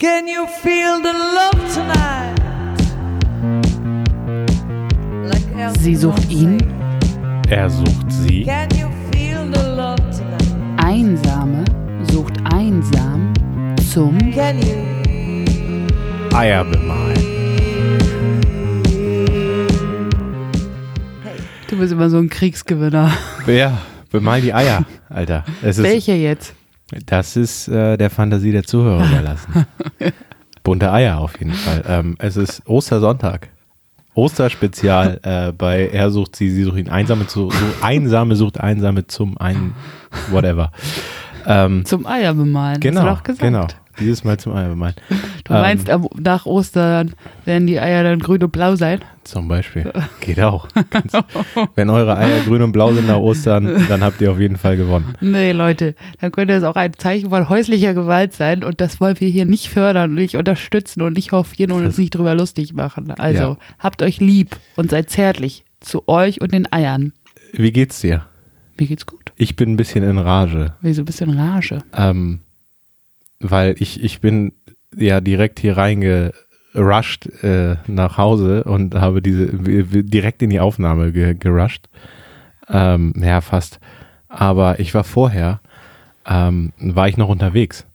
Can you feel the love tonight? Like Sie sucht ihn. Er sucht sie. Can you feel the love tonight? Einsame sucht einsam zum Can you? Eier bemalen. Du bist immer so ein Kriegsgewinner. Ja, bemal die Eier, Alter. Es ist, Welche jetzt? Das ist äh, der Fantasie der Zuhörer überlassen. Bunte Eier auf jeden Fall. Ähm, es ist Ostersonntag. Osterspezial äh, bei Er sucht sie, sie sucht ihn. Einsame, zu, so, einsame sucht Einsame zum ein whatever. Ähm, Zum Eier bemalen. genau, genau. Dieses Mal zum Eier bemalen. Du meinst, am- nach Ostern werden die Eier dann grün und blau sein? Zum Beispiel. Geht auch. Ganz, wenn eure Eier grün und blau sind nach Ostern, dann habt ihr auf jeden Fall gewonnen. Nee, Leute, dann könnte es auch ein Zeichen von häuslicher Gewalt sein und das wollen wir hier nicht fördern und nicht unterstützen und nicht hofieren und uns nicht drüber lustig machen. Also Ja. habt euch lieb und seid zärtlich zu euch und den Eiern. Wie geht's dir? Mir geht's gut. Ich bin ein bisschen in Rage. Wie so ein bisschen Rage. Ähm, weil ich, ich bin ja direkt hier reingerusht äh, nach Hause und habe diese direkt in die Aufnahme ge, gerusht. Ähm, ja, fast. Aber ich war vorher, ähm, war ich noch unterwegs.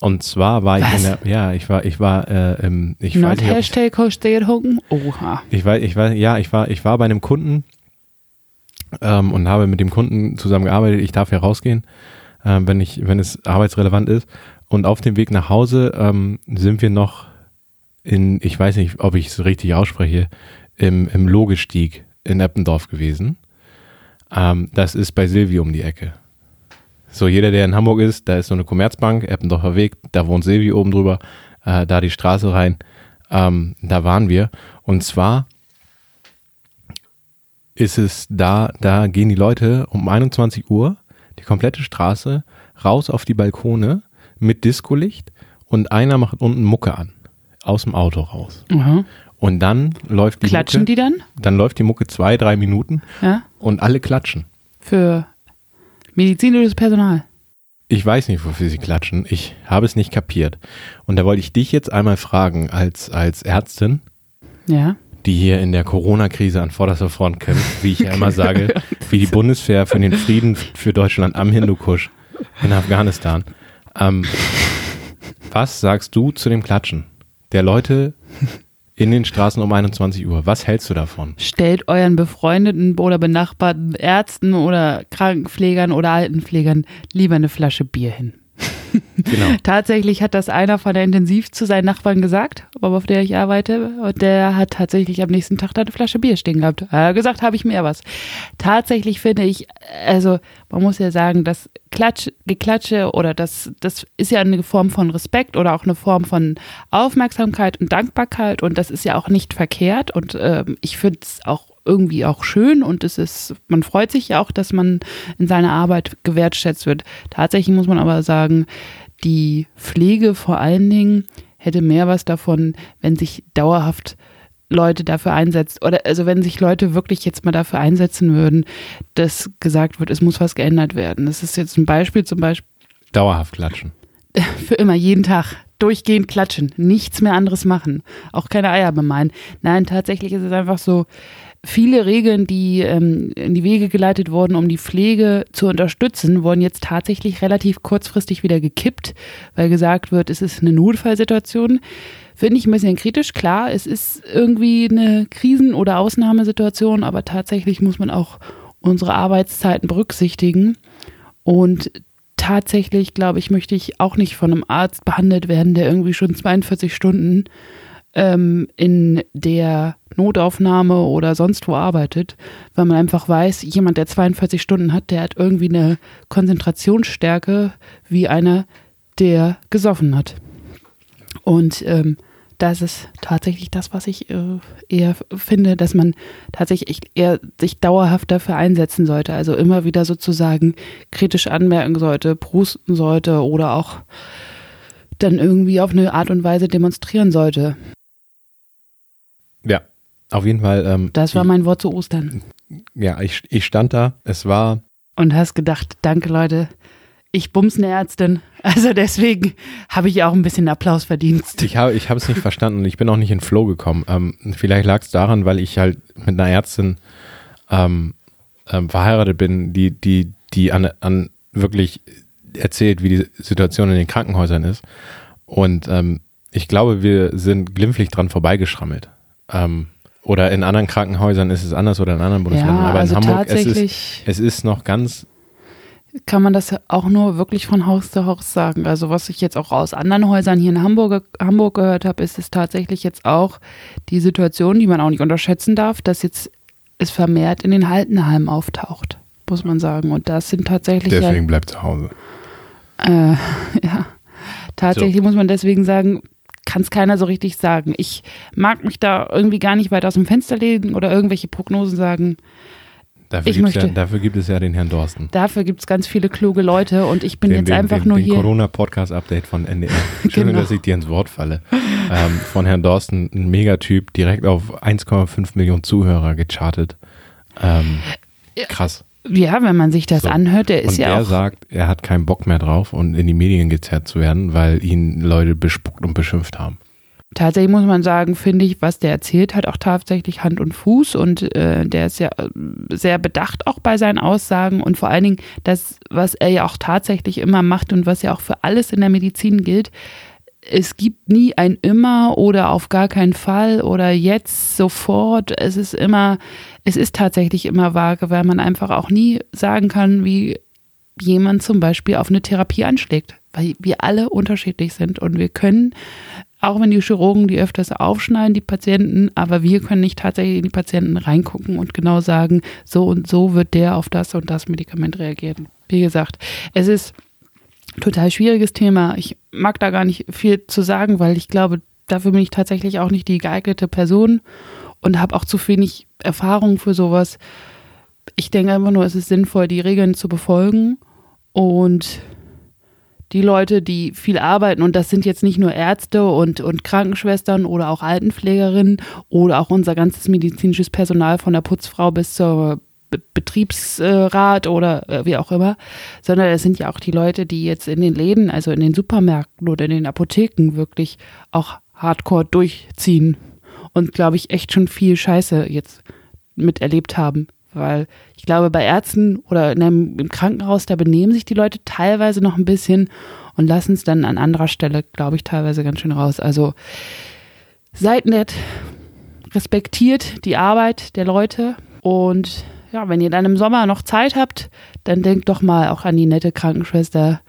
Und zwar war ich Was? in der, ja, ich war, ich war, äh, im, ich weiß Not nicht, ob ich. Oha. ich weiß, ich weiß, ja, ich war, ich war bei einem Kunden ähm, und habe mit dem Kunden zusammengearbeitet. Ich darf ja rausgehen, ähm, wenn ich, wenn es arbeitsrelevant ist. Und auf dem Weg nach Hause ähm, sind wir noch in, ich weiß nicht, ob ich es richtig ausspreche, im, im Logestieg in Eppendorf gewesen. Ähm, das ist bei Silvi um die Ecke. So, jeder, der in Hamburg ist, da ist so eine Commerzbank, Eppendorfer Weg, da wohnt Silvi oben drüber, äh, da die Straße rein. Ähm, da waren wir. Und zwar ist es da, da gehen die Leute um 21 Uhr die komplette Straße raus auf die Balkone mit Discolicht und einer macht unten Mucke an. Aus dem Auto raus. Aha. Und dann läuft die Klatschen Mucke, die dann? dann läuft die Mucke zwei, drei Minuten Ja. und alle klatschen. Für medizinisches Personal. Ich weiß nicht, wofür sie klatschen. Ich habe es nicht kapiert. Und da wollte ich dich jetzt einmal fragen, als, als Ärztin, Ja. die hier in der Corona-Krise an vorderster Front kämpft, wie ich ja immer sage, wie die Bundeswehr für den Frieden für Deutschland am Hindukusch in Afghanistan. Ähm, was sagst du zu dem Klatschen der Leute in den Straßen um 21 Uhr? Was hältst du davon? Stellt euren befreundeten oder benachbarten Ärzten oder Krankenpflegern oder Altenpflegern lieber eine Flasche Bier hin. Genau. Tatsächlich hat das einer von der Intensiv zu seinen Nachbarn gesagt, auf der ich arbeite. Und der hat tatsächlich am nächsten Tag da eine Flasche Bier stehen gehabt. Er hat gesagt, habe ich mehr was. Tatsächlich finde ich, also man muss ja sagen, das Klatsch, Geklatsche oder das, das ist ja eine Form von Respekt oder auch eine Form von Aufmerksamkeit und Dankbarkeit und das ist ja auch nicht verkehrt und ähm, ich finde es auch irgendwie auch schön und es ist, man freut sich ja auch, dass man in seiner Arbeit gewertschätzt wird. Tatsächlich muss man aber sagen, die Pflege vor allen Dingen hätte mehr was davon, wenn sich dauerhaft Leute dafür einsetzt oder also wenn sich Leute wirklich jetzt mal dafür einsetzen würden, dass gesagt wird, es muss was geändert werden. Das ist jetzt ein Beispiel zum Beispiel Dauerhaft klatschen. für immer, jeden Tag, durchgehend klatschen, nichts mehr anderes machen, auch keine Eier bemalen. Nein, tatsächlich ist es einfach so, viele Regeln, die ähm, in die Wege geleitet wurden, um die Pflege zu unterstützen, wurden jetzt tatsächlich relativ kurzfristig wieder gekippt, weil gesagt wird, es ist eine Notfallsituation. Finde ich ein bisschen kritisch. Klar, es ist irgendwie eine Krisen- oder Ausnahmesituation, aber tatsächlich muss man auch unsere Arbeitszeiten berücksichtigen. Und tatsächlich, glaube ich, möchte ich auch nicht von einem Arzt behandelt werden, der irgendwie schon 42 Stunden ähm, in der Notaufnahme oder sonst wo arbeitet, weil man einfach weiß, jemand, der 42 Stunden hat, der hat irgendwie eine Konzentrationsstärke wie einer, der gesoffen hat. Und ähm, das ist tatsächlich das, was ich äh, eher finde, dass man tatsächlich eher sich dauerhaft dafür einsetzen sollte. Also immer wieder sozusagen kritisch anmerken sollte, prusten sollte oder auch dann irgendwie auf eine Art und Weise demonstrieren sollte. Ja, auf jeden Fall. Ähm, Das war mein Wort zu Ostern. Ja, ich, ich stand da. Es war Und hast gedacht, danke Leute, ich bums eine Ärztin. Also deswegen habe ich auch ein bisschen Applaus verdient. Ich habe ich es nicht verstanden und ich bin auch nicht in Flow gekommen. Ähm, vielleicht lag es daran, weil ich halt mit einer Ärztin ähm, ähm, verheiratet bin, die, die, die an, an wirklich erzählt, wie die Situation in den Krankenhäusern ist. Und ähm, ich glaube, wir sind glimpflich dran vorbeigeschrammelt. Ähm, oder in anderen Krankenhäusern ist es anders oder in anderen Bundesländern. Ja, Aber also in Hamburg es ist es ist noch ganz kann man das auch nur wirklich von Haus zu Haus sagen. Also was ich jetzt auch aus anderen Häusern hier in Hamburg, Hamburg gehört habe, ist es tatsächlich jetzt auch die Situation, die man auch nicht unterschätzen darf, dass jetzt es vermehrt in den Altenheimen auftaucht, muss man sagen. Und das sind tatsächlich ja, deswegen bleibt zu Hause. äh, ja, tatsächlich muss man deswegen sagen, kann es keiner so richtig sagen. Ich mag mich da irgendwie gar nicht weit aus dem Fenster legen oder irgendwelche Prognosen sagen. Dafür, Ich gibt's ja, möchte- dafür gibt es ja den Herrn Dorsten. Dafür gibt es ganz viele kluge Leute und ich bin den, jetzt den, einfach den, nur hier. Corona-Podcast-Update von NDR. Entschuldigung, Genau. dass ich dir ins Wort falle. Ähm, von Herrn Dorsten, ein Megatyp, direkt auf 1,5 Millionen Zuhörer gechartet. Ähm, krass. Ja, wenn man sich das So. anhört, der ist Und ja er auch. sagt, er hat keinen Bock mehr drauf und in die Medien gezerrt zu werden, weil ihn Leute bespuckt und beschimpft haben. Tatsächlich muss man sagen, finde ich, was der erzählt, hat auch tatsächlich Hand und Fuß und äh, der ist ja äh, sehr bedacht auch bei seinen Aussagen und vor allen Dingen das, was er ja auch tatsächlich immer macht und was ja auch für alles in der Medizin gilt. Es gibt nie ein immer oder auf gar keinen Fall oder jetzt sofort. Es ist immer, es ist tatsächlich immer vage, weil man einfach auch nie sagen kann, wie jemand zum Beispiel auf eine Therapie anschlägt, weil wir alle unterschiedlich sind und wir können, auch wenn die Chirurgen die öfters aufschneiden, die Patienten, aber wir können nicht tatsächlich in die Patienten reingucken und genau sagen, so und so wird der auf das und das Medikament reagieren. Wie gesagt, es ist total schwieriges Thema. Ich mag da gar nicht viel zu sagen, weil ich glaube, dafür bin ich tatsächlich auch nicht die geeignete Person und habe auch zu wenig Erfahrung für sowas. Ich denke einfach nur, es ist sinnvoll, die Regeln zu befolgen und die Leute, die viel arbeiten, und das sind jetzt nicht nur Ärzte und, und Krankenschwestern oder auch Altenpflegerinnen oder auch unser ganzes medizinisches Personal von der Putzfrau bis zur Betriebsrat oder äh, wie auch immer, sondern es sind ja auch die Leute, die jetzt in den Läden, also in den Supermärkten oder in den Apotheken wirklich auch hardcore durchziehen und glaube ich echt schon viel Scheiße jetzt miterlebt haben. Weil ich glaube, bei Ärzten oder in einem, im Krankenhaus, da benehmen sich die Leute teilweise noch ein bisschen und lassen es dann an anderer Stelle, glaube ich, teilweise ganz schön raus. Also seid nett, respektiert die Arbeit der Leute und ja, wenn ihr dann im Sommer noch Zeit habt, dann denkt doch mal auch an die nette Krankenschwester,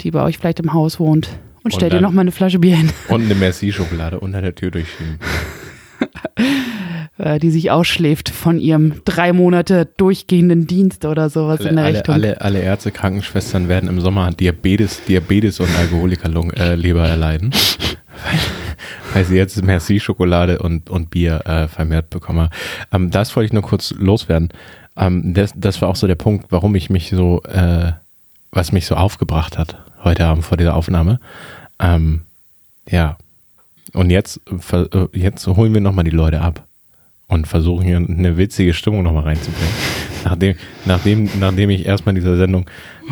die bei euch vielleicht im Haus wohnt und, stellt ihr noch mal eine Flasche Bier hin, Und eine Merci-Schokolade unter der Tür durchschieben. äh, die sich ausschläft von ihrem drei Monate durchgehenden Dienst oder sowas in Alle, der alle, Richtung. alle, alle Ärzte, Krankenschwestern werden im Sommer Diabetes, Diabetes und Alkoholikerleber äh, erleiden. Weil sie jetzt Merci-Schokolade und, und Bier äh, vermehrt bekommen. Ähm, das wollte ich nur kurz loswerden. Ähm, das, das war auch so der Punkt, warum ich mich so, äh, was mich so aufgebracht hat heute Abend vor dieser Aufnahme. Ähm, ja. Und jetzt, äh, jetzt holen wir nochmal die Leute ab und versuchen hier eine witzige Stimmung nochmal reinzubringen. Nachdem, nachdem, nachdem ich erstmal in dieser Sendung,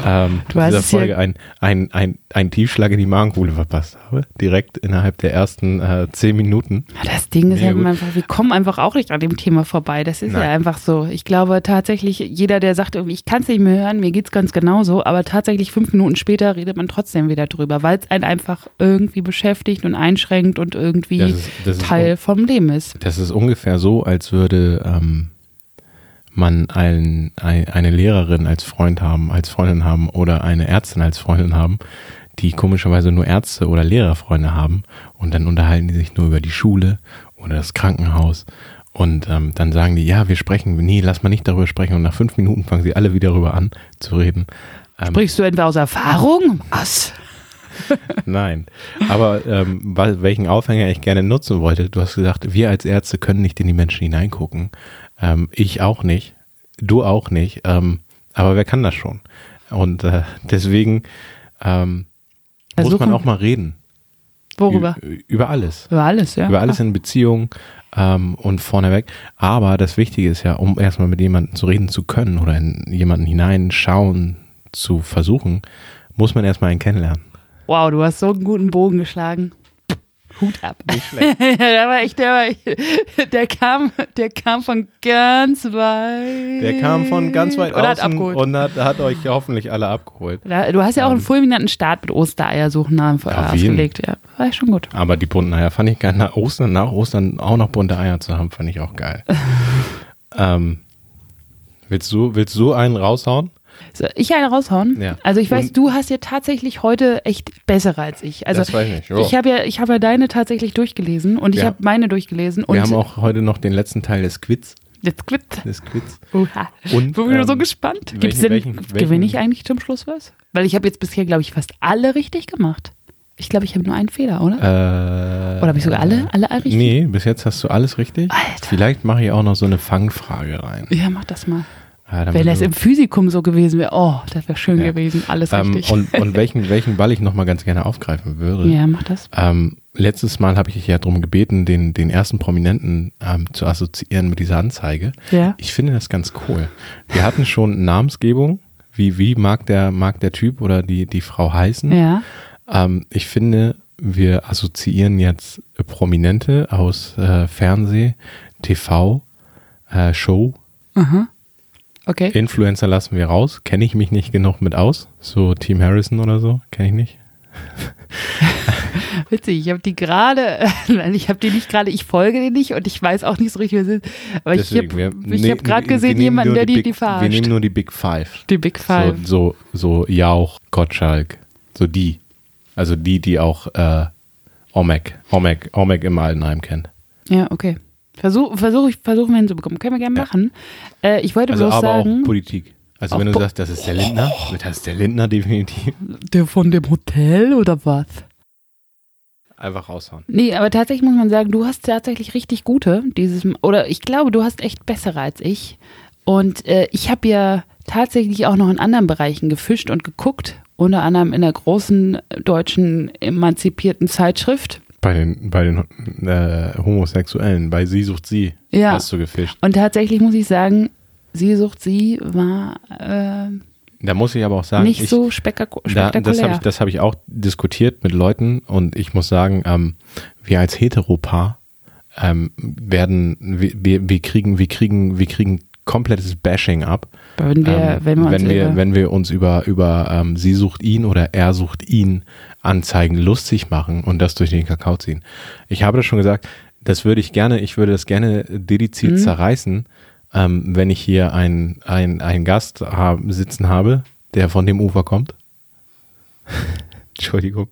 ähm, dieser es Folge ein, ein, ein, ein Tiefschlag in die Magenkuhle verpasst habe, direkt innerhalb der ersten äh, zehn Minuten. Das Ding ist ja gut. einfach, wir kommen einfach auch nicht an dem Thema vorbei. Das ist Nein. ja einfach so. Ich glaube tatsächlich, jeder, der sagt, irgendwie, ich kann es nicht mehr hören, mir geht's ganz genauso, aber tatsächlich fünf Minuten später redet man trotzdem wieder drüber, weil es einen einfach irgendwie beschäftigt und einschränkt und irgendwie Das ist, das Teil vom Leben ist. Das ist ungefähr so, als würde ähm, man ein, ein, eine Lehrerin als Freund haben, als Freundin haben oder eine Ärztin als Freundin haben, die komischerweise nur Ärzte oder Lehrerfreunde haben und dann unterhalten die sich nur über die Schule oder das Krankenhaus und ähm, dann sagen die, ja, wir sprechen, nee, lass mal nicht darüber sprechen und nach fünf Minuten fangen sie alle wieder darüber an zu reden. Ähm, Sprichst du etwa aus Erfahrung? Was? Nein, aber ähm, welchen Aufhänger ich gerne nutzen wollte, du hast gesagt, wir als Ärzte können nicht in die Menschen hineingucken. Ähm, ich auch nicht, du auch nicht, ähm, aber wer kann das schon? Und äh, deswegen ähm, muss man auch mal reden. Worüber? Ü über alles. Über alles, ja. Über alles in Beziehung ähm, und vorneweg. Aber das Wichtige ist ja, um erstmal mit jemandem zu reden zu können oder in jemanden hineinschauen zu versuchen, muss man erstmal einen kennenlernen. Wow, du hast so einen guten Bogen geschlagen. Hut ab. Nicht schlecht. der war echt, der war echt, der kam, der kam von ganz weit. Der kam von ganz weit Oder hat außen abgeholt. und hat, hat euch hoffentlich alle abgeholt. Du hast ja auch einen fulminanten Start mit Ostereiersuchen aufgelegt. Ja, war schon gut. Aber die bunten Eier fand ich geil. Nach Ostern, nach Ostern auch noch bunte Eier zu haben, fand ich auch geil. ähm, willst, du, willst du einen raushauen? So, ich eine raushauen? Ja. Also ich weiß, Und- du hast ja tatsächlich heute echt bessere als ich. Also das weiß ich nicht. Jo. ich habe ja, ich habe ja deine tatsächlich durchgelesen und ich Ja. habe meine durchgelesen und Wir haben auch heute noch den letzten Teil des Quiz. jetzt quit. Des Quiz. Uha. Und, Bin ich so ähm, gespannt. Gibt's denn, welchen- gewinne welchen- ich eigentlich zum Schluss was? Weil ich habe jetzt bisher, glaube ich, fast alle richtig gemacht. Ich glaube, ich habe nur einen Fehler, oder? Äh, oder habe ich sogar alle, alle richtig? Nee, bis jetzt hast du alles richtig. Alter. Vielleicht mache ich auch noch so eine Fangfrage rein. Ja, mach das mal. Ja, Wenn das im Physikum so gewesen wäre, oh, das wäre schön Ja. gewesen. Alles ähm, richtig. und, und welchen, welchen Ball ich nochmal ganz gerne aufgreifen würde. ja, mach das. Ähm, letztes Mal habe ich dich ja darum gebeten, den, den ersten Prominenten ähm, zu assoziieren mit dieser Anzeige. Ja. Ich finde das ganz cool. Wir hatten schon Namensgebung. Wie, wie mag der, mag der Typ oder die, die Frau heißen? Ja. Ähm, ich finde, wir assoziieren jetzt Prominente aus äh, Fernseh, TV, äh, Show. Okay. Influencer lassen wir raus. Kenne ich mich nicht genug mit aus. So Team Harrison oder so. Kenne ich nicht. Witzig, ich habe die gerade, nein, ich habe die nicht gerade, ich folge die nicht und ich weiß auch nicht so richtig, wer sie sind. Aber Deswegen, ich wir- habe nee, hab gerade wir gesehen, jemanden, der die, Big, die Wir verarscht. nehmen nur die Big Five. die Big Five. So, so, so Jauch, Gottschalk. So die. Also die, die auch äh, Omek, Omek, Omek im Altenheim kennt. Ja, okay. Versuch, versuch ich, versuchen wir hinzubekommen. Können wir gerne machen. Äh, ich wollte Also bloß aber sagen, auch Politik. Also Auch wenn du Po- sagst, das ist der Lindner, das ist der Lindner definitiv. der von dem Hotel oder was? Einfach raushauen. Nee, aber tatsächlich muss man sagen, du hast tatsächlich richtig gute dieses oder ich glaube, du hast echt bessere als ich. Und äh, ich habe ja tatsächlich auch noch in anderen Bereichen gefischt und geguckt, unter anderem in der großen deutschen emanzipierten Zeitschrift. Bei den, bei den äh, Homosexuellen, bei Sie sucht Sie, Ja. hast du gefischt. Und tatsächlich muss ich sagen, Sie sucht sie war äh, Da muss ich aber auch sagen, nicht ich, so spektaku da, das habe spektakulär. ich, das hab ich auch diskutiert mit Leuten und ich muss sagen, ähm, wir als Heteropaar ähm, werden, wir, wir, wir kriegen, wir kriegen, wir kriegen komplettes Bashing ab, wenn wir, ähm, wenn wir uns wenn wir, über- wenn wir uns über, über ähm, sie sucht ihn oder er sucht ihn Anzeigen lustig machen und das durch den Kakao ziehen. Ich habe das schon gesagt, das würde ich gerne, ich würde das gerne dediziert Mhm. zerreißen, ähm, wenn ich hier einen einen Gast hab, sitzen habe, der von dem Ufer kommt. Entschuldigung.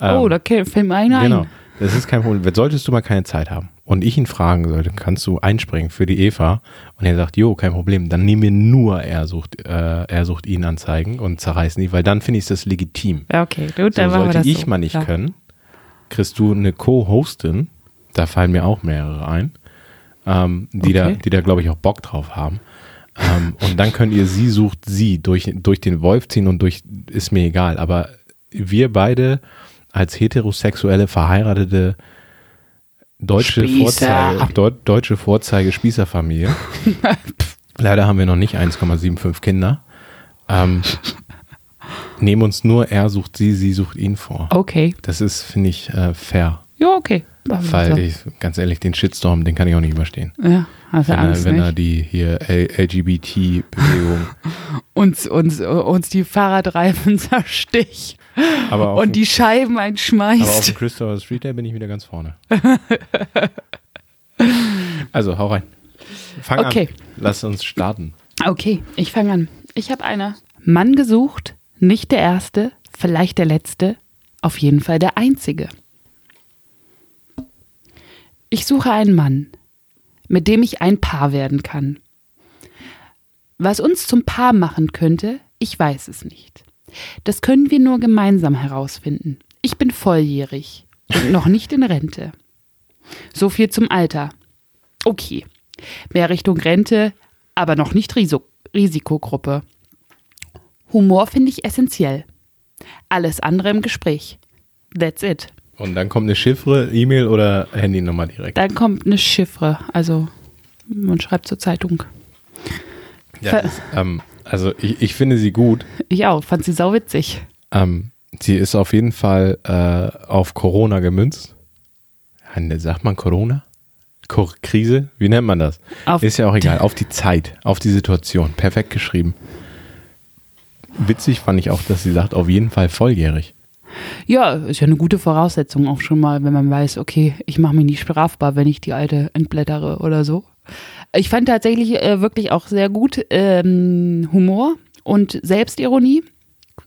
oh, Ähm, da fällt mir einer Genau, ein. Das ist kein Problem. Solltest du mal keine Zeit haben und ich ihn fragen sollte, kannst du einspringen für die Eva und er sagt, jo, kein Problem, dann nehmen wir nur er sucht, äh, er sucht ihn Anzeigen und zerreißen die, weil dann finde ich das legitim. Ja, okay, gut, So, dann machen wir sollte das ich so. mal nicht Ja. können, kriegst du eine Co-Hostin, da fallen mir auch mehrere ein, ähm, die, da, Okay. die da, glaube ich, auch Bock drauf haben. ähm, und dann könnt ihr sie sucht sie durch, durch den Wolf ziehen und durch, ist mir egal, aber wir beide als heterosexuelle, verheiratete deutsche Spießer. Vorzeige, deutsche Vorzeige Spießerfamilie. Leider haben wir noch nicht 1,75 Kinder. Ähm, nehmen uns nur er sucht sie, sie sucht ihn vor. Okay, Das ist, finde ich, äh, fair. ja, okay. Weil ich, ganz ehrlich, den Shitstorm, den kann ich auch nicht überstehen. ja, hast Wenn, Angst, er, wenn er nicht? die hier LGBT-Bewegung, uns, uns, uns die Fahrradreifen zersticht und die Scheiben aber auf einschmeißt. dem Christopher Street Day bin ich wieder ganz vorne. also, hau rein. Fang Okay. an. Lass uns starten. Okay, ich fange an. Ich habe eine. Mann gesucht, nicht der erste, vielleicht der letzte, auf jeden Fall der einzige. Ich suche einen Mann, mit dem ich ein Paar werden kann. Was uns zum Paar machen könnte, ich weiß es nicht. Das können wir nur gemeinsam herausfinden. Ich bin volljährig und noch nicht in Rente. So viel zum Alter. Okay, mehr Richtung Rente, aber noch nicht Risikogruppe. Humor finde ich essentiell. Alles andere im Gespräch. That's it. Und dann kommt eine Chiffre, E-Mail oder Handynummer direkt. Dann kommt eine Chiffre, also man schreibt zur Zeitung. Ja, das, ähm, also ich, ich finde sie gut, Ich auch, fand sie sauwitzig. Ähm, sie ist auf jeden Fall äh, auf Corona gemünzt. Sagt man Corona? Krise? Wie nennt man das? Auf- ist ja auch egal. Auf die Zeit, auf die Situation. Perfekt geschrieben. Witzig fand ich auch, dass sie sagt, auf jeden Fall volljährig. Ja, ist ja eine gute Voraussetzung auch schon mal, wenn man weiß, okay, ich mache mich nicht strafbar, wenn ich die alte entblättere oder so. Ich fand tatsächlich äh, wirklich auch sehr gut ähm, Humor und Selbstironie.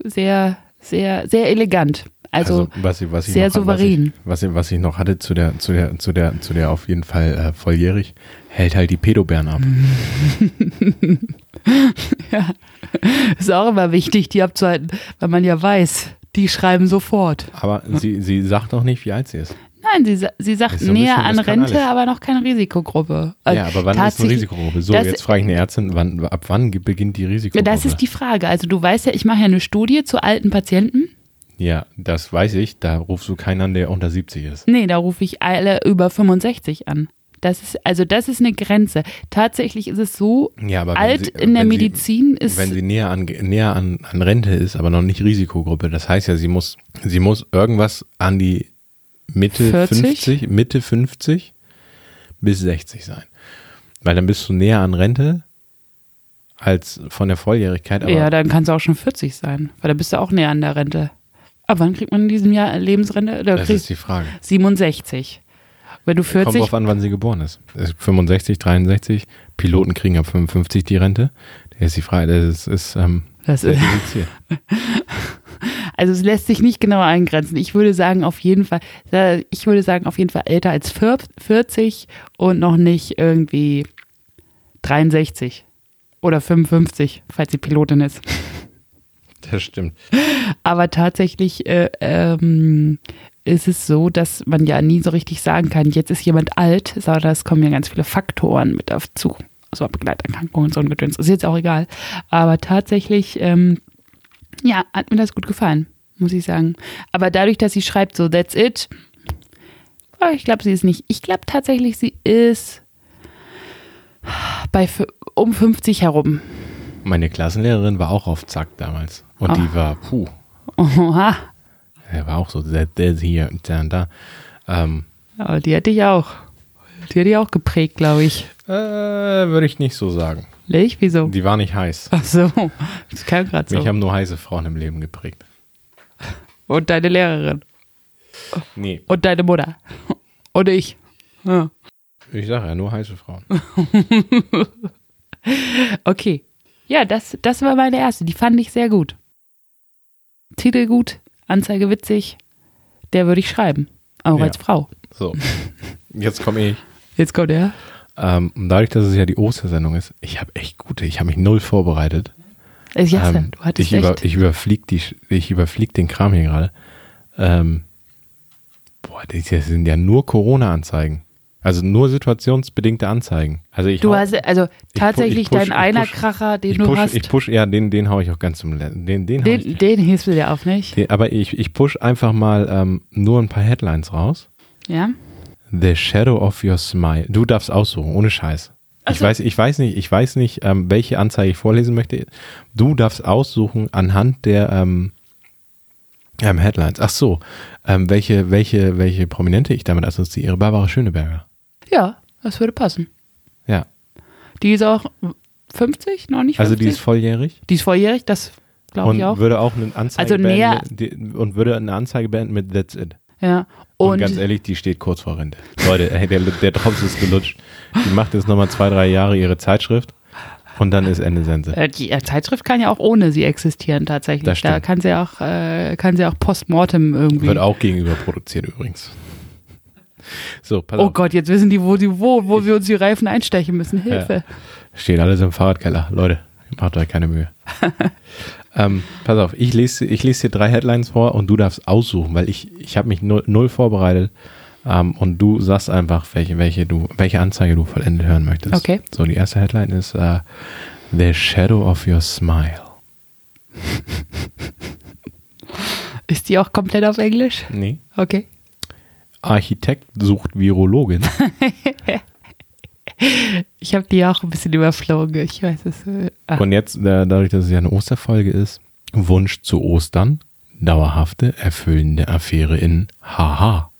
Sehr, sehr, sehr elegant. Also, was ich, was ich sehr noch, souverän. Was ich, was, ich, noch hatte zu der, zu der, zu der, zu der auf jeden Fall äh, volljährig, hält halt die Pädobären ab. ist auch immer wichtig, die abzuhalten, weil man ja weiß, die schreiben sofort. Aber sie, sie sagt auch nicht, wie alt sie ist. Nein, sie, sie sagt so näher bisschen, an Rente, alles. aber noch keine Risikogruppe. Äh, ja, aber wann ist eine Risikogruppe? So, jetzt frage ich eine Ärztin, wann, ab wann beginnt die Risikogruppe? Das ist die Frage. Also du weißt ja, ich mache ja eine Studie zu alten Patienten. ja, das weiß ich. Da rufst du keinen an, der unter 70 ist. Nee, da rufe ich alle über 65 an. Das ist, also das ist eine Grenze. Tatsächlich ist es so, Ja, alt sie- in der wenn sie- Medizin ist, Wenn sie näher an, näher an, an Rente ist, aber noch nicht Risikogruppe, das heißt ja, sie muss, sie muss irgendwas an die Mitte 40? 50, Mitte 50 bis 60 sein. Weil dann bist du näher an Rente als von der Volljährigkeit. Ja, dann kann es auch schon 40 sein, weil da bist du auch näher an der Rente. Aber wann kriegt man in diesem Jahr Lebensrente? Da das ist die Frage. 67. Wenn du Kommt 40, drauf an, wann sie geboren ist. ist 65, 63, Piloten kriegen ab 55 die Rente. Da ist die Frage, das ist, ist ähm, das ist, also es lässt sich nicht genau eingrenzen. Ich würde sagen, auf jeden Fall, ich würde sagen, auf jeden Fall älter als 40 und noch nicht irgendwie 63 oder 55, falls sie Pilotin ist. Das stimmt. Aber tatsächlich äh, ähm, ist es so, dass man ja nie so richtig sagen kann, jetzt ist jemand alt, sondern es kommen ja ganz viele Faktoren mit dazu. So Begleiterkrankungen und so ein Gedöns. Ist jetzt auch egal. Aber tatsächlich, ähm, ja, hat mir das gut gefallen, muss ich sagen. Aber dadurch, dass sie schreibt so, that's it, oh, ich glaube, sie ist nicht. Ich glaube tatsächlich, sie ist bei um 50 herum. Meine Klassenlehrerin war auch auf Zack damals. Und Ah. die war, puh, Oha, er war auch so, der, der hier und da und da. Ähm, aber die hätte ich auch. Die hätte ich auch geprägt, glaube ich. äh, würde ich nicht so sagen. Nicht? Wieso? Die war nicht heiß. Ach so, das kam gerade Mich so. haben nur heiße Frauen im Leben geprägt. Und deine Lehrerin. Nee, Und deine Mutter. Und ich. Ja. ich sage ja nur heiße Frauen. Okay. Ja, das, das war meine erste. Die fand ich sehr gut. Titel gut, Anzeige witzig. Der würde ich schreiben. Auch Ja. als Frau. So, jetzt komme ich. Jetzt kommt er. Ähm, und dadurch, dass es ja die Ostersendung ist, ich habe echt gute, ich habe mich null vorbereitet. Äh, Ja, Ähm, du hattest ich, über, ich überflieg die, ich überflieg den Kram hier gerade. Ähm, boah, das sind ja nur Corona-Anzeigen. Also nur situationsbedingte Anzeigen. Also ich du hau- hast also tatsächlich ich push- dein einer push- Kracher, den du push, hast. ich push, ja, den, den hau ich auch ganz zum letzten. Den, den, den, den hebst du dir auf, nicht? den, aber ich, ich push einfach mal ähm, nur ein paar Headlines raus. Ja. The Shadow of Your Smile. Du darfst aussuchen, ohne Scheiß. Ach Ich weiß, ich weiß nicht, ich weiß nicht, ähm, welche Anzeige ich vorlesen möchte. Du darfst aussuchen anhand der ähm, ähm, Headlines. Ach so, ähm, welche, welche, welche Prominente ich damit assoziiere. Barbara Schöneberger. Ja, das würde passen. Ja, Die ist auch 50, noch nicht 50? also die ist volljährig die ist volljährig, das glaube und ich auch. würde auch eine Anzeige Also näher- beenden, und würde eine Anzeige beenden mit That's it. Ja. Und, Und, ganz ehrlich, die steht kurz vor Rente. Leute, ey, der, der Drops ist gelutscht. Die macht jetzt nochmal zwei, drei Jahre ihre Zeitschrift und dann ist Ende Sense. äh, die Zeitschrift kann ja auch ohne sie existieren tatsächlich. Das Da kann sie auch, äh, kann sie auch postmortem irgendwie. Wird auch gegenüber produziert übrigens. So, pass oh auf. Gott, jetzt wissen die, wo, die, wo, wo wir uns die Reifen einstechen müssen. Hilfe. Steht alles im Fahrradkeller. Leute, macht euch keine Mühe. ähm, pass auf, ich lese, ich lese dir drei Headlines vor und du darfst aussuchen, weil ich, ich habe mich null, null vorbereitet. Ähm, und du sagst einfach, welche, welche, du, welche Anzeige du vollendet hören möchtest. Okay. So, die erste Headline ist äh, The Shadow of Your Smile. Ist die auch komplett auf Englisch? Nee. Okay. Architekt sucht Virologin. Ich habe die auch ein bisschen überflogen. Ich weiß es. Äh, ah. Und jetzt, dadurch, dass es ja eine Osterfolge ist, Wunsch zu Ostern. dauerhafte, erfüllende Affäre in Haha.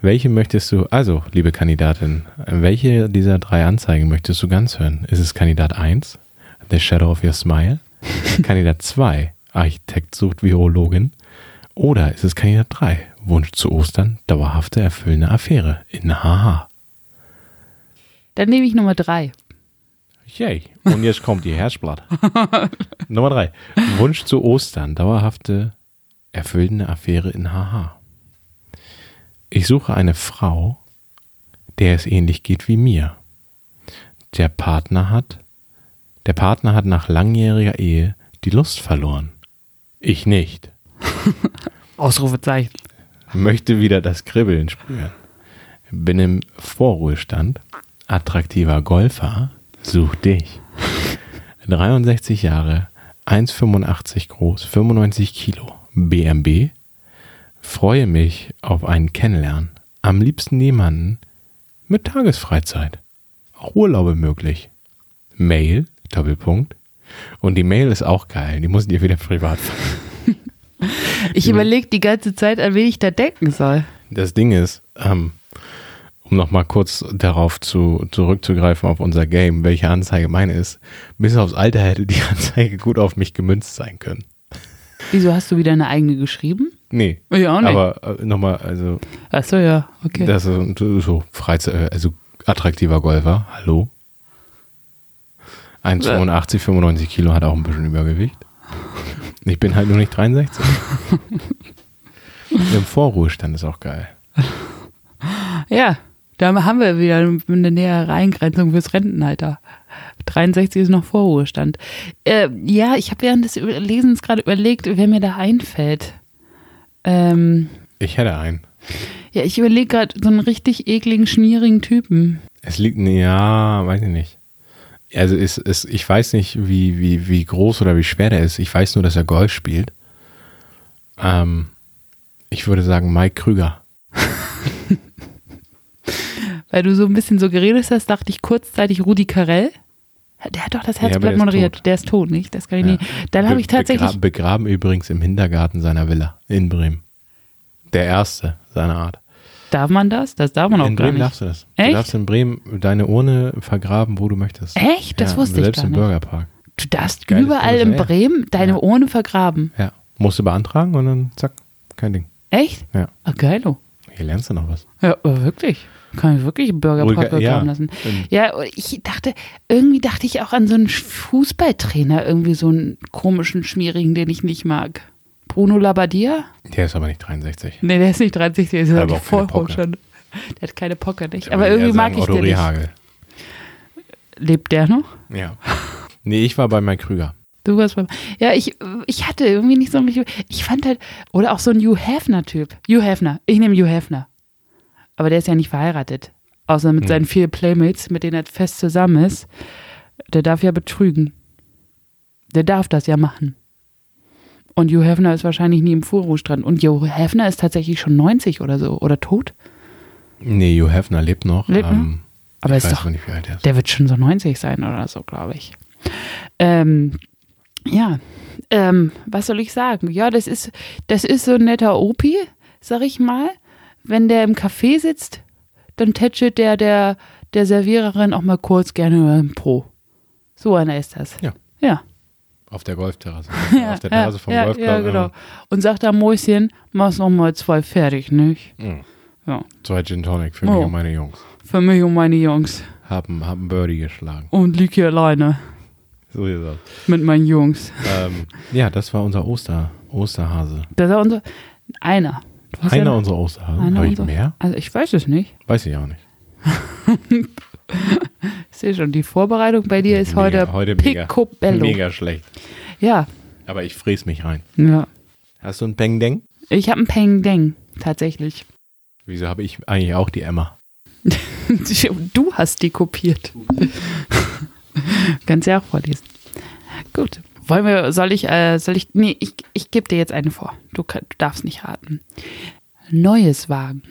Welche möchtest du, also, liebe Kandidatin, welche dieser drei Anzeigen möchtest du ganz hören? Ist es Kandidat 1, The Shadow of Your Smile? Kandidat 2, Architekt sucht Virologin? Oder ist es Kandidat 3, Wunsch zu Ostern, dauerhafte, erfüllende Affäre in Haha? Dann nehme ich Nummer drei. Yay. Und jetzt kommt die Herzblatt. Nummer 3, Wunsch zu Ostern, dauerhafte, erfüllende Affäre in Haha. Ich suche eine Frau, der es ähnlich geht wie mir. Der Partner hat, der Partner hat nach langjähriger Ehe die Lust verloren. Ich nicht. Ausrufezeichen. Möchte wieder das Kribbeln spüren. Bin im Vorruhestand. Attraktiver Golfer. Such dich. 63 Jahre. 1,85 groß. 95 Kilo. BMB. Freue mich auf einen Kennenlernen. Am liebsten jemanden mit Tagesfreizeit. Auch Urlaube möglich. Mail, Doppelpunkt. Und die Mail ist auch geil. Die muss dir wieder privat fassen. Ich überlege die ganze Zeit, an wen ich da denken soll. Das Ding ist, ähm, um nochmal kurz darauf zu, zurückzugreifen auf unser Game, welche Anzeige meine ist, bis aufs Alter hätte die Anzeige gut auf mich gemünzt sein können. Wieso hast du wieder eine eigene geschrieben? Nee. Ja, auch nicht. Aber äh, nochmal, also, Achso, ja, okay. das ist so- Freizeit, äh, also attraktiver Golfer, hallo. 1,85, 95 Kilo hat auch ein bisschen Übergewicht. Ich bin halt nur nicht 63. Im Vorruhestand ist auch geil. Ja, da haben wir wieder eine nähere Eingrenzung fürs Rentenalter. 63 ist noch Vorruhestand. Äh, ja, ich habe während des Lesens gerade überlegt, wer mir da einfällt. Ähm, Ich hätte einen. ja, ich überlege gerade so einen richtig ekligen, schmierigen Typen. Es liegt, ja, weiß ich nicht. Also ist, ist, ich weiß nicht, wie, wie, wie groß oder wie schwer der ist. Ich weiß nur, dass er Golf spielt. Ähm, ich würde sagen Mike Krüger. Weil du so ein bisschen so geredet hast, dachte ich kurzzeitig Rudi Carell. Der hat doch das Ja, Herzblatt ist moderiert. tot. Der ist tot, nicht? Das kann ich Ja. nicht. Dann habe Be- ich tatsächlich. Begraben, begraben übrigens im Hintergarten seiner Villa in Bremen. Der erste seiner Art. Darf man das? Das darf man auch in gar Bremen nicht. darfst du das. Echt? Du darfst in Bremen deine Urne vergraben, wo du möchtest. Echt? Das ja, wusste ich Selbst gar im nicht. Bürgerpark. Du darfst Geiles überall in. Bremen deine Ja. Urne vergraben. Ja. Musst du beantragen und dann zack, kein Ding. Echt? Ja. Ah, geilo. Hier lernst du noch was. Ja, wirklich. Kann ich wirklich einen Bürgerpark Ulga- ja. lassen. Ähm. Ja, ich dachte, irgendwie dachte ich auch an so einen Fußballtrainer, irgendwie so einen komischen, schmierigen, den ich nicht mag. Bruno Labbadia? Der ist aber nicht 63. Nee, der ist nicht 30, der ist ja die auch keine Pocke. Vorruhestand. Der hat keine Pocker nicht. Aber irgendwie mag ich Otto den nicht. Rehagel. Lebt der noch? Ja. Nee, ich war bei Mike Krüger. Du warst beim. Ja, ich, ich hatte irgendwie nicht so ein. Ich fand halt. Oder auch so ein Hugh Hefner-Typ. Hugh Hefner. Ich nehme Hugh Hefner. Aber der ist ja nicht verheiratet. Außer mit Hm. seinen vier Playmates, mit denen er fest zusammen ist. Der darf ja betrügen. Der darf das ja machen. Und Hugh Hefner ist wahrscheinlich nie im Vorruhestand. Und Hugh Hefner ist tatsächlich schon 90 oder so. Oder tot. Nee, Hugh Hefner lebt noch. Lebt noch? ähm, Aber ist doch. nicht, wie alt er ist. Der wird schon so 90 sein oder so, glaube ich. Ähm, ja, ähm, was soll ich sagen? Ja, das ist, das ist so ein netter Opi, sag ich mal. Wenn der im Café sitzt, dann tätschelt der, der der Serviererin auch mal kurz gerne über den Po. So einer ist das. Ja. Ja. Auf der Golfterrasse. Ja, Auf der Terrasse vom ja, Golfclub. ja, genau. Und sagt da Mäuschen, mach's noch mal zwei fertig, nicht? mm, Ja. Zwei Gin Tonic für Oh. mich und meine Jungs. Für mich und meine Jungs. Haben, haben Birdie geschlagen. Und lieg hier alleine So das. mit meinen Jungs. ähm, ja, das war unser Oster, Osterhase. Das ist unser. Einer. Ja Einer noch- unserer Osterhasen. einer Habe ich mehr? Also ich weiß es nicht. Weiß ich auch nicht. Ich sehe schon, die Vorbereitung bei dir ist heute, heute mega, picobello. mega schlecht. Ja, Aber ich fräs mich rein. ja. Hast du ein Peng Deng? Ich habe einen Peng Deng, tatsächlich. Wieso habe ich eigentlich auch die Emma? Du hast die kopiert. Kannst ja auch vorlesen. Gut. Wollen wir, soll ich, äh, soll ich, nee, ich, ich gebe dir jetzt eine vor. Du, kann, du darfst nicht raten. Neues Wagen.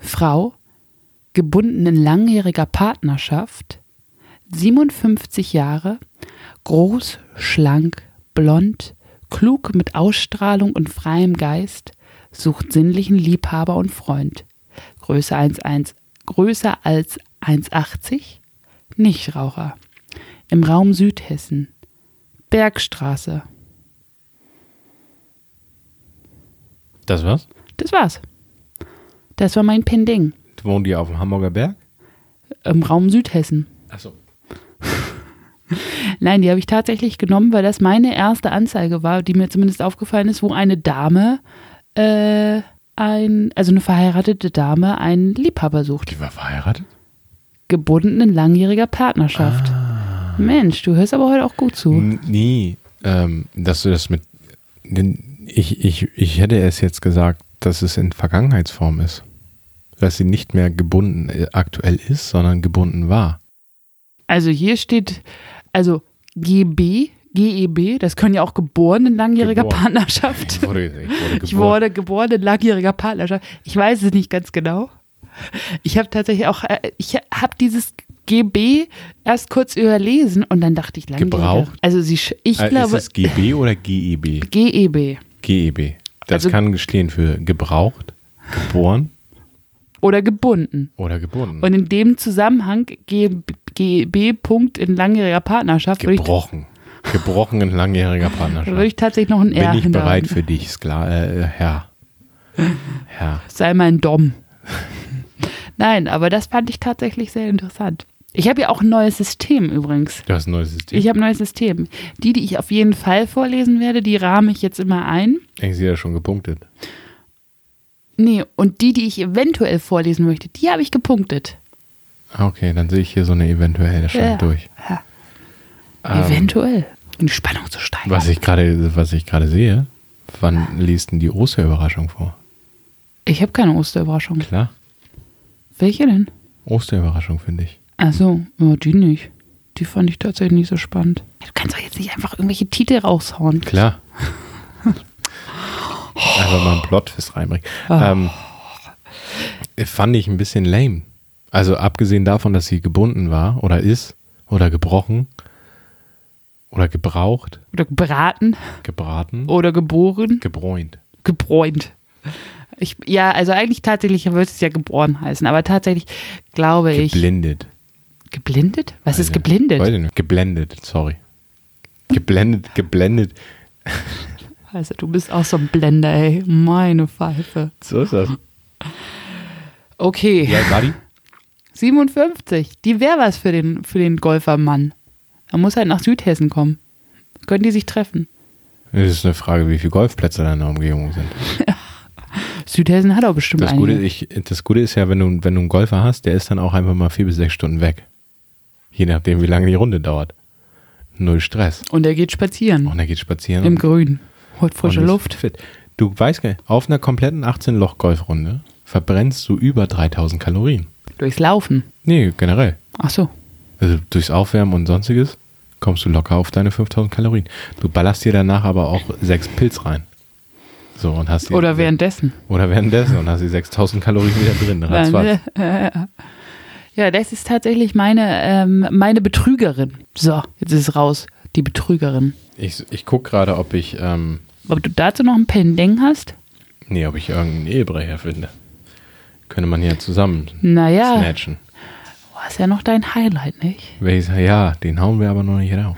Frau, gebunden in langjähriger Partnerschaft, 57 Jahre, groß, schlank, blond, klug mit Ausstrahlung und freiem Geist, sucht sinnlichen Liebhaber und Freund. Größe 1,1, größer als 1,80, Nichtraucher. Im Raum Südhessen. Bergstraße. Das war's? Das war's. Das war mein Pending. Wohnen die auf dem Hamburger Berg? Im Raum Südhessen. Achso. Nein, die habe ich tatsächlich genommen, weil das meine erste Anzeige war, die mir zumindest aufgefallen ist, wo eine Dame, äh, ein, also eine verheiratete Dame, einen Liebhaber sucht. Die war verheiratet? Gebunden in langjähriger Partnerschaft. Mensch, du hörst aber heute auch gut zu. Nee, ähm, dass du das mit. Ich, ich, ich hätte es jetzt gesagt, dass es in Vergangenheitsform ist. Dass sie nicht mehr gebunden äh, aktuell ist, sondern gebunden war. Also hier steht, also GB, GEB, das können ja auch geboren in langjähriger Geboren. Partnerschaft. Ich wurde, ich wurde geboren. Ich wurde geboren in langjähriger Partnerschaft. Ich weiß es nicht ganz genau. Ich habe tatsächlich auch, äh, ich habe dieses GB erst kurz überlesen und dann dachte ich langjähriger. Gebraucht? Also sie, ich Äh, glaube, ist es GB oder GEB? GEB GEB. Das Also- kann stehen für gebraucht, geboren oder gebunden. oder gebunden. Und in dem Zusammenhang G- GEB Punkt in langjähriger Partnerschaft würde Gebrochen. Gebrochen in langjähriger würde Partnerschaft. ich tatsächlich noch ein R Bin ich bereit für dich, Skla äh, Herr. Herr. Sei mein Dom. Nein, aber das fand ich tatsächlich sehr interessant. Ich habe ja auch ein neues System übrigens. Du hast ein neues System. Ich habe ein neues System. Die, die ich auf jeden Fall vorlesen werde, die rahme ich jetzt immer ein. Ich sehe ja schon gepunktet. Nee, und die, die ich eventuell vorlesen möchte, die habe ich gepunktet. Ah, Okay, dann sehe ich hier so eine eventuelle schon Ja. durch. Ja. Ähm, Eventuell. Um die Spannung zu steigern. Was ich gerade, was ich gerade sehe, wann liest denn die Osterüberraschung vor? Ich habe keine Osterüberraschung. Klar, Welche denn? Osterüberraschung finde ich. Achso, ja, die nicht. Die fand ich tatsächlich nicht so spannend. Du kannst doch jetzt nicht einfach irgendwelche Titel raushauen. Klar. Einfach mal einen Plot-Twist reinbringen. Ah. Ähm, fand ich ein bisschen lame. Also abgesehen davon, dass sie gebunden war oder ist oder gebrochen oder gebraucht, Oder gebraten gebraten, oder geboren. gebräunt. gebräunt. Ich, ja, also eigentlich tatsächlich würde es ja geboren heißen, aber tatsächlich glaube ich. Geblindet. Geblindet? Was ist Weiß ich- geblindet? Geblendet, sorry. Geblendet, geblendet. Also, du bist auch so ein Blender, ey. Meine Pfeife. So ist das. Okay, Ja, war die? 57. Die wäre was für den, für den Golfermann. Er muss halt nach Südhessen kommen. Können die sich treffen? Es ist eine Frage, wie viele Golfplätze da in der Umgebung sind. Südhessen hat auch bestimmt Das. Gute, ich, das Gute ist ja, wenn du, wenn du einen Golfer hast, der ist dann auch einfach mal vier bis sechs Stunden weg. Je nachdem, wie lange die Runde dauert. Null Stress. Und er geht spazieren. Und er geht spazieren. Im Grün. Holt frische Luft. Fit. Du weißt gar nicht, auf einer kompletten 18-Loch-Golfrunde verbrennst du über 3000 Kalorien. Durchs Laufen. Nee, generell. Ach so. Also durchs Aufwärmen und sonstiges kommst du locker auf deine 5000 Kalorien. Du ballerst dir danach aber auch sechs Pilz rein. So, und hast die, Oder währenddessen. Oder währenddessen und hast die 6000 Kalorien wieder drin. Ratzfatz. Ja, das ist tatsächlich meine, ähm, meine Betrügerin. So, jetzt ist es raus. Die Betrügerin. Ich, ich gucke gerade, ob ich, ähm, Ob du dazu noch ein Pending hast? nee, ob ich irgendeinen Ehebrecher finde. Könnte man hier zusammen Naja, snatchen. du hast ja noch dein Highlight, nicht? Welches, ja, den hauen wir aber noch nicht raus.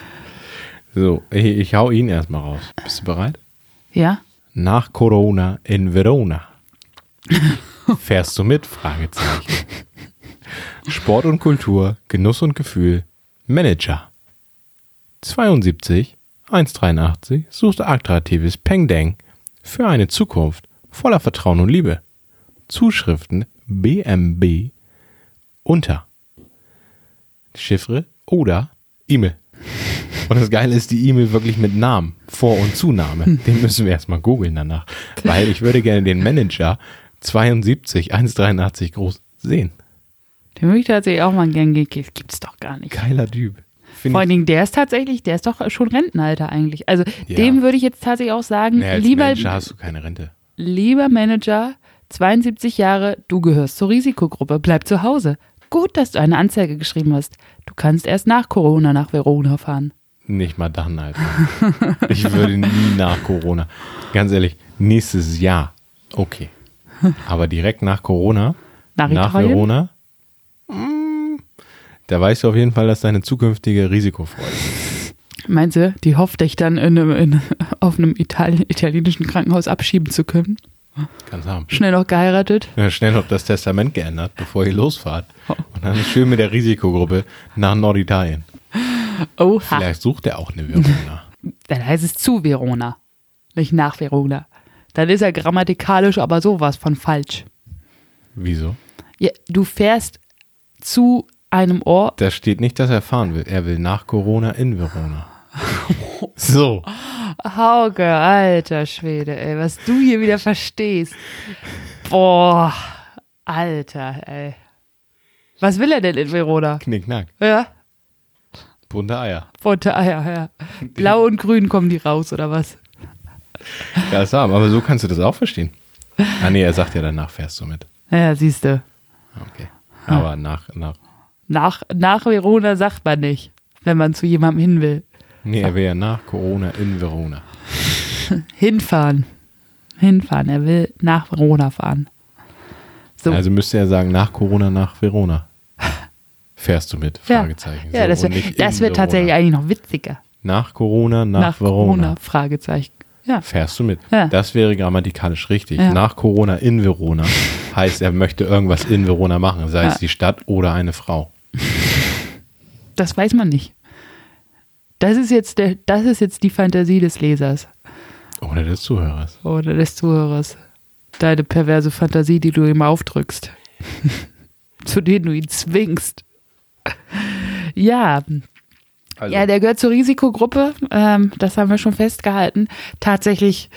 so, ich, ich hau ihn erstmal raus. Bist du bereit? Ja? Nach Corona in Verona. Fährst du mit? Fragezeichen. Sport und Kultur, Genuss und Gefühl, Manager. 72, 183, suchst attraktives Pengdeng für eine Zukunft voller Vertrauen und Liebe. Zuschriften BMB unter Chiffre oder E-Mail. Und das Geile ist die E-Mail wirklich mit Namen, Vor- und Zunahme. Den müssen wir erstmal googeln danach. Weil ich würde gerne den Manager 72 183 groß sehen. Den würde ich tatsächlich auch mal gern gehen. Gibt's doch gar nicht. Geiler Typ. Find Vor allen Dingen, der ist tatsächlich, der ist doch schon Rentenalter eigentlich. Also Ja. dem würde ich jetzt tatsächlich auch sagen, nee, als lieber, Manager hast du keine Rente. lieber Manager, 72 Jahre, du gehörst zur Risikogruppe, bleib zu Hause. Gut, dass du eine Anzeige geschrieben hast. Du kannst erst nach Corona nach Verona fahren. Nicht mal dann, Alter. Ich würde nie nach Corona. Ganz ehrlich, nächstes Jahr. Okay. Aber direkt nach Corona, Nach nach? Verona, da weißt du auf jeden Fall, dass deine zukünftige Risikofreude ist. Meinst du, die hofft dich dann in einem, in, auf einem Italien, italienischen Krankenhaus abschieben zu können? Kannst haben. Schnell noch geheiratet? Ja, schnell noch das Testament geändert, bevor ihr losfahrt. Und dann schön mit der Risikogruppe nach Norditalien. Oha. Vielleicht sucht er auch eine Verona. Dann heißt es zu Verona, nicht nach Verona. Dann ist er grammatikalisch aber sowas von falsch. Wieso? Ja, du fährst zu einem Ort. Da steht nicht, dass er fahren will. Er will nach Corona in Verona. So. Hauke, alter Schwede, ey, was du hier wieder verstehst. Boah, alter, ey. Was will er denn in Verona? Knickknack. Ja, Bunte Eier. bunte Eier, ja. Blau und grün kommen die raus, oder was? Ja, ist arm, aber so kannst du das auch verstehen. Ah, nee, er sagt ja, danach fährst du mit. Ja, siehst du. Okay. Aber nach, nach. Nach, nach Verona sagt man nicht, wenn man zu jemandem hin will. Nee, er will ja nach Corona in Verona. Hinfahren. Hinfahren. Er will nach Verona fahren. So. Also müsste er sagen, nach Corona nach Verona. Fährst du mit? Fragezeichen. ja So, das nicht das wär tatsächlich eigentlich noch witziger. Nach Corona nach, nach Verona. Corona, Fragezeichen. Ja. Fährst du mit? Ja. Das wäre grammatikalisch richtig. Ja. Nach Corona in Verona heißt, er möchte irgendwas in Verona machen, sei es die Stadt oder eine Frau. Das weiß man nicht. Das ist jetzt der, das ist jetzt die Fantasie des Lesers Oder des Zuhörers. oder des Zuhörers. Deine perverse Fantasie, die du ihm aufdrückst. Zu denen du ihn zwingst. Ja, Also, ja, der gehört zur Risikogruppe. Ähm, das haben wir schon festgehalten. Tatsächlich,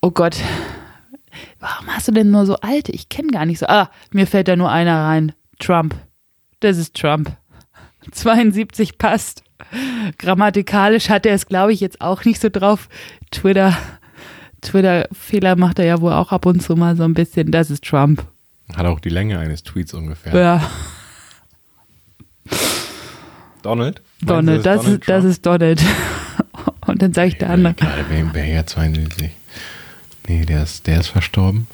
oh Gott, warum hast du denn nur so alte? Ich kenne gar nicht so. Ah, mir fällt da nur einer rein. Trump. Das ist Trump. 72 passt. Grammatikalisch hat er es, glaube ich, jetzt auch nicht so drauf. Twitter, Twitter-Fehler macht er ja wohl auch ab und zu mal so ein bisschen. Das ist Trump. hat auch die Länge eines Tweets ungefähr. Ja, Donald? Donald, das, ist, das ist Donald. Und dann sage ich der andere. Gerade wer, ja 72. Nee, der ist, der ist verstorben.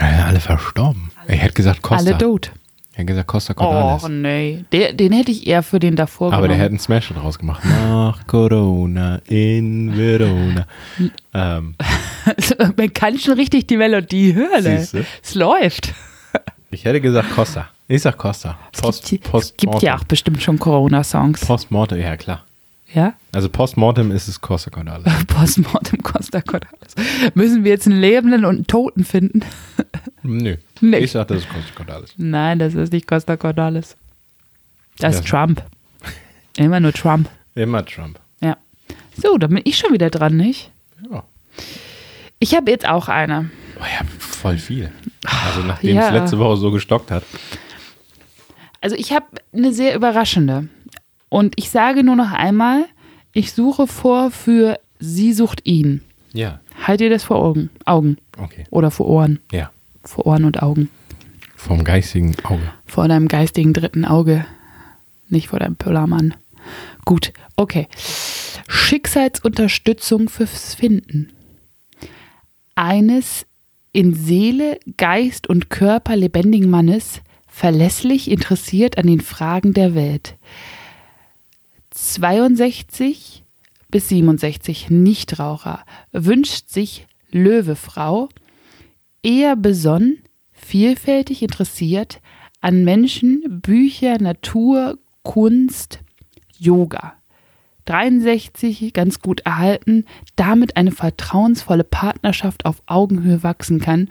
Ja, alle verstorben. Ich hätte gesagt Costa. Alle tot. Hätte gesagt Costa Cordalis. Oh nee, der, den hätte ich eher für den davor Aber der genommen. hätte einen Smash draus gemacht. Nach Corona in Verona. ähm, Man kann schon richtig die Melodie hören. Siehste? Es läuft. ich hätte gesagt Costa. Ich sag Costa. es gibt, es gibt ja auch bestimmt schon Corona-Songs. Postmortem, ja klar. Ja? Also Postmortem ist es Costa Cordalis. Postmortem Costa Cordalis. Müssen wir jetzt einen Lebenden und einen Toten finden? Nö. Nee. Ich sag, das ist Costa Cordalis. Nein, das ist nicht Costa Cordalis. Das ist Ja. Trump. Immer nur Trump. Immer Trump. Ja. So, da bin ich schon wieder dran, nicht? Ja. Ich habe jetzt auch eine. Oh ja, voll viel. Also nachdem Ja. es letzte Woche so gestockt hat. Also ich habe eine sehr überraschende. Und ich sage nur noch einmal, ich suche vor für Sie sucht ihn. Ja, Halt dir das vor Augen, Augen okay. oder vor Ohren, Ja. vor Ohren und Augen, Vom geistigen Auge. vor deinem geistigen dritten Auge, nicht vor deinem Pöllermann. Gut, okay. Schicksalsunterstützung fürs Finden. Eines in Seele, Geist und Körper lebendigen Mannes, verlässlich interessiert an den Fragen der Welt. 62 bis 67 Nichtraucher wünscht sich Löwefrau, eher besonnen, vielfältig interessiert an Menschen, Bücher, Natur, Kunst, Yoga. 63 ganz gut erhalten, damit eine vertrauensvolle Partnerschaft auf Augenhöhe wachsen kann,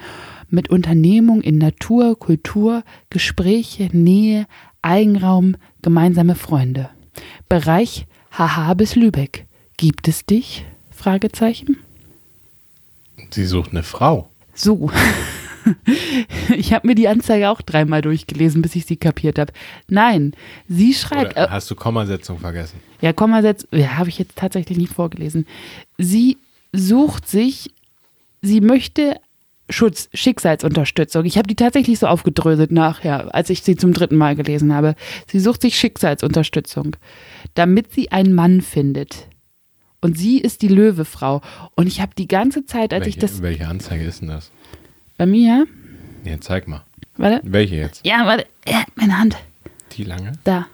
mit Unternehmung in Natur, Kultur, Gespräche, Nähe, Eigenraum, gemeinsame Freunde. Bereich Haha bis Lübeck. Gibt es dich? Fragezeichen. Sie sucht eine Frau. So. Ich habe mir die Anzeige auch dreimal durchgelesen, bis ich sie kapiert habe. Nein, sie schreibt. Oder Äh, hast du Kommasetzung vergessen? ja, Kommasetz. Ja, habe ich jetzt tatsächlich nicht vorgelesen. Sie sucht sich. Sie möchte Schutz, Schicksalsunterstützung. Ich habe die tatsächlich so aufgedröselt nachher, als ich sie zum dritten Mal gelesen habe. Sie sucht sich Schicksalsunterstützung, damit sie einen Mann findet. Und sie ist die Löwefrau. Und ich habe die ganze Zeit, als welche, ich das welche Anzeige ist denn das? bei mir, Ja, zeig mal. warte, Welche jetzt? ja, warte, ja, meine Hand, Die lange? da.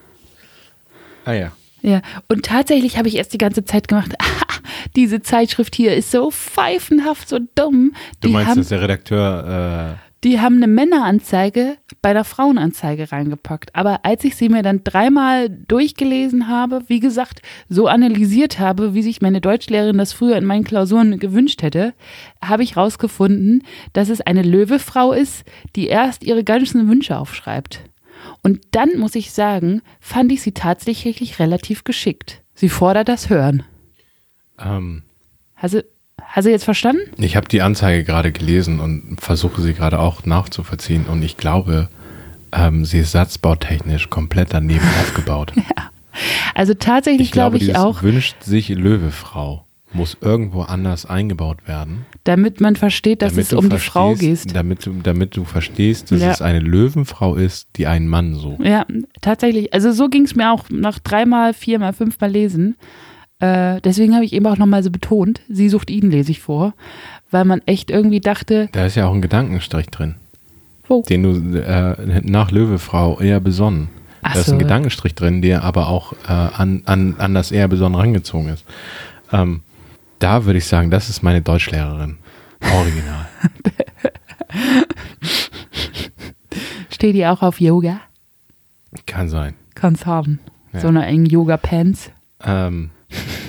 Ah ja. Ja, und tatsächlich habe ich erst die ganze Zeit gemacht, diese Zeitschrift hier ist so pfeifenhaft, so dumm. Du Die meinst, haben, dass der Redakteur die haben eine Männeranzeige bei der Frauenanzeige reingepackt. Aber als ich sie mir dann dreimal durchgelesen habe, wie gesagt, so analysiert habe, wie sich meine Deutschlehrerin das früher in meinen Klausuren gewünscht hätte, habe ich rausgefunden, dass es eine Löwefrau ist, die erst ihre ganzen Wünsche aufschreibt. Und dann muss ich sagen, fand ich sie tatsächlich relativ geschickt. Sie fordert das Hören. äh, ähm, Hast du, hast du jetzt verstanden? ich habe die Anzeige gerade gelesen und versuche sie gerade auch nachzuvollziehen und ich glaube, ähm, sie ist satzbautechnisch komplett daneben aufgebaut. Also tatsächlich Ich glaube, glaube ich auch, wünscht sich Löwefrau muss irgendwo anders eingebaut werden. damit man versteht, dass damit es um die Frau geht. Damit du, damit du verstehst, dass Ja. es eine Löwenfrau ist, die einen Mann sucht. Ja, tatsächlich. Also so ging es mir auch nach dreimal, viermal, fünfmal Lesen. Äh, deswegen habe ich eben auch nochmal so betont, sie sucht ihn, lese ich vor, weil man echt irgendwie dachte, Da ist ja auch ein Gedankenstrich drin, wo? den du äh, nach Löwefrau eher besonnen. Ach da ist so. ein Gedankenstrich drin, der aber auch äh, an, an, an das eher besonnen rangezogen ist. Ähm, da würde ich sagen, das ist meine Deutschlehrerin. Original. Steht die auch auf Yoga? Kann sein. Kann's haben. Ja. So eine engen Yoga-Pants. Ähm,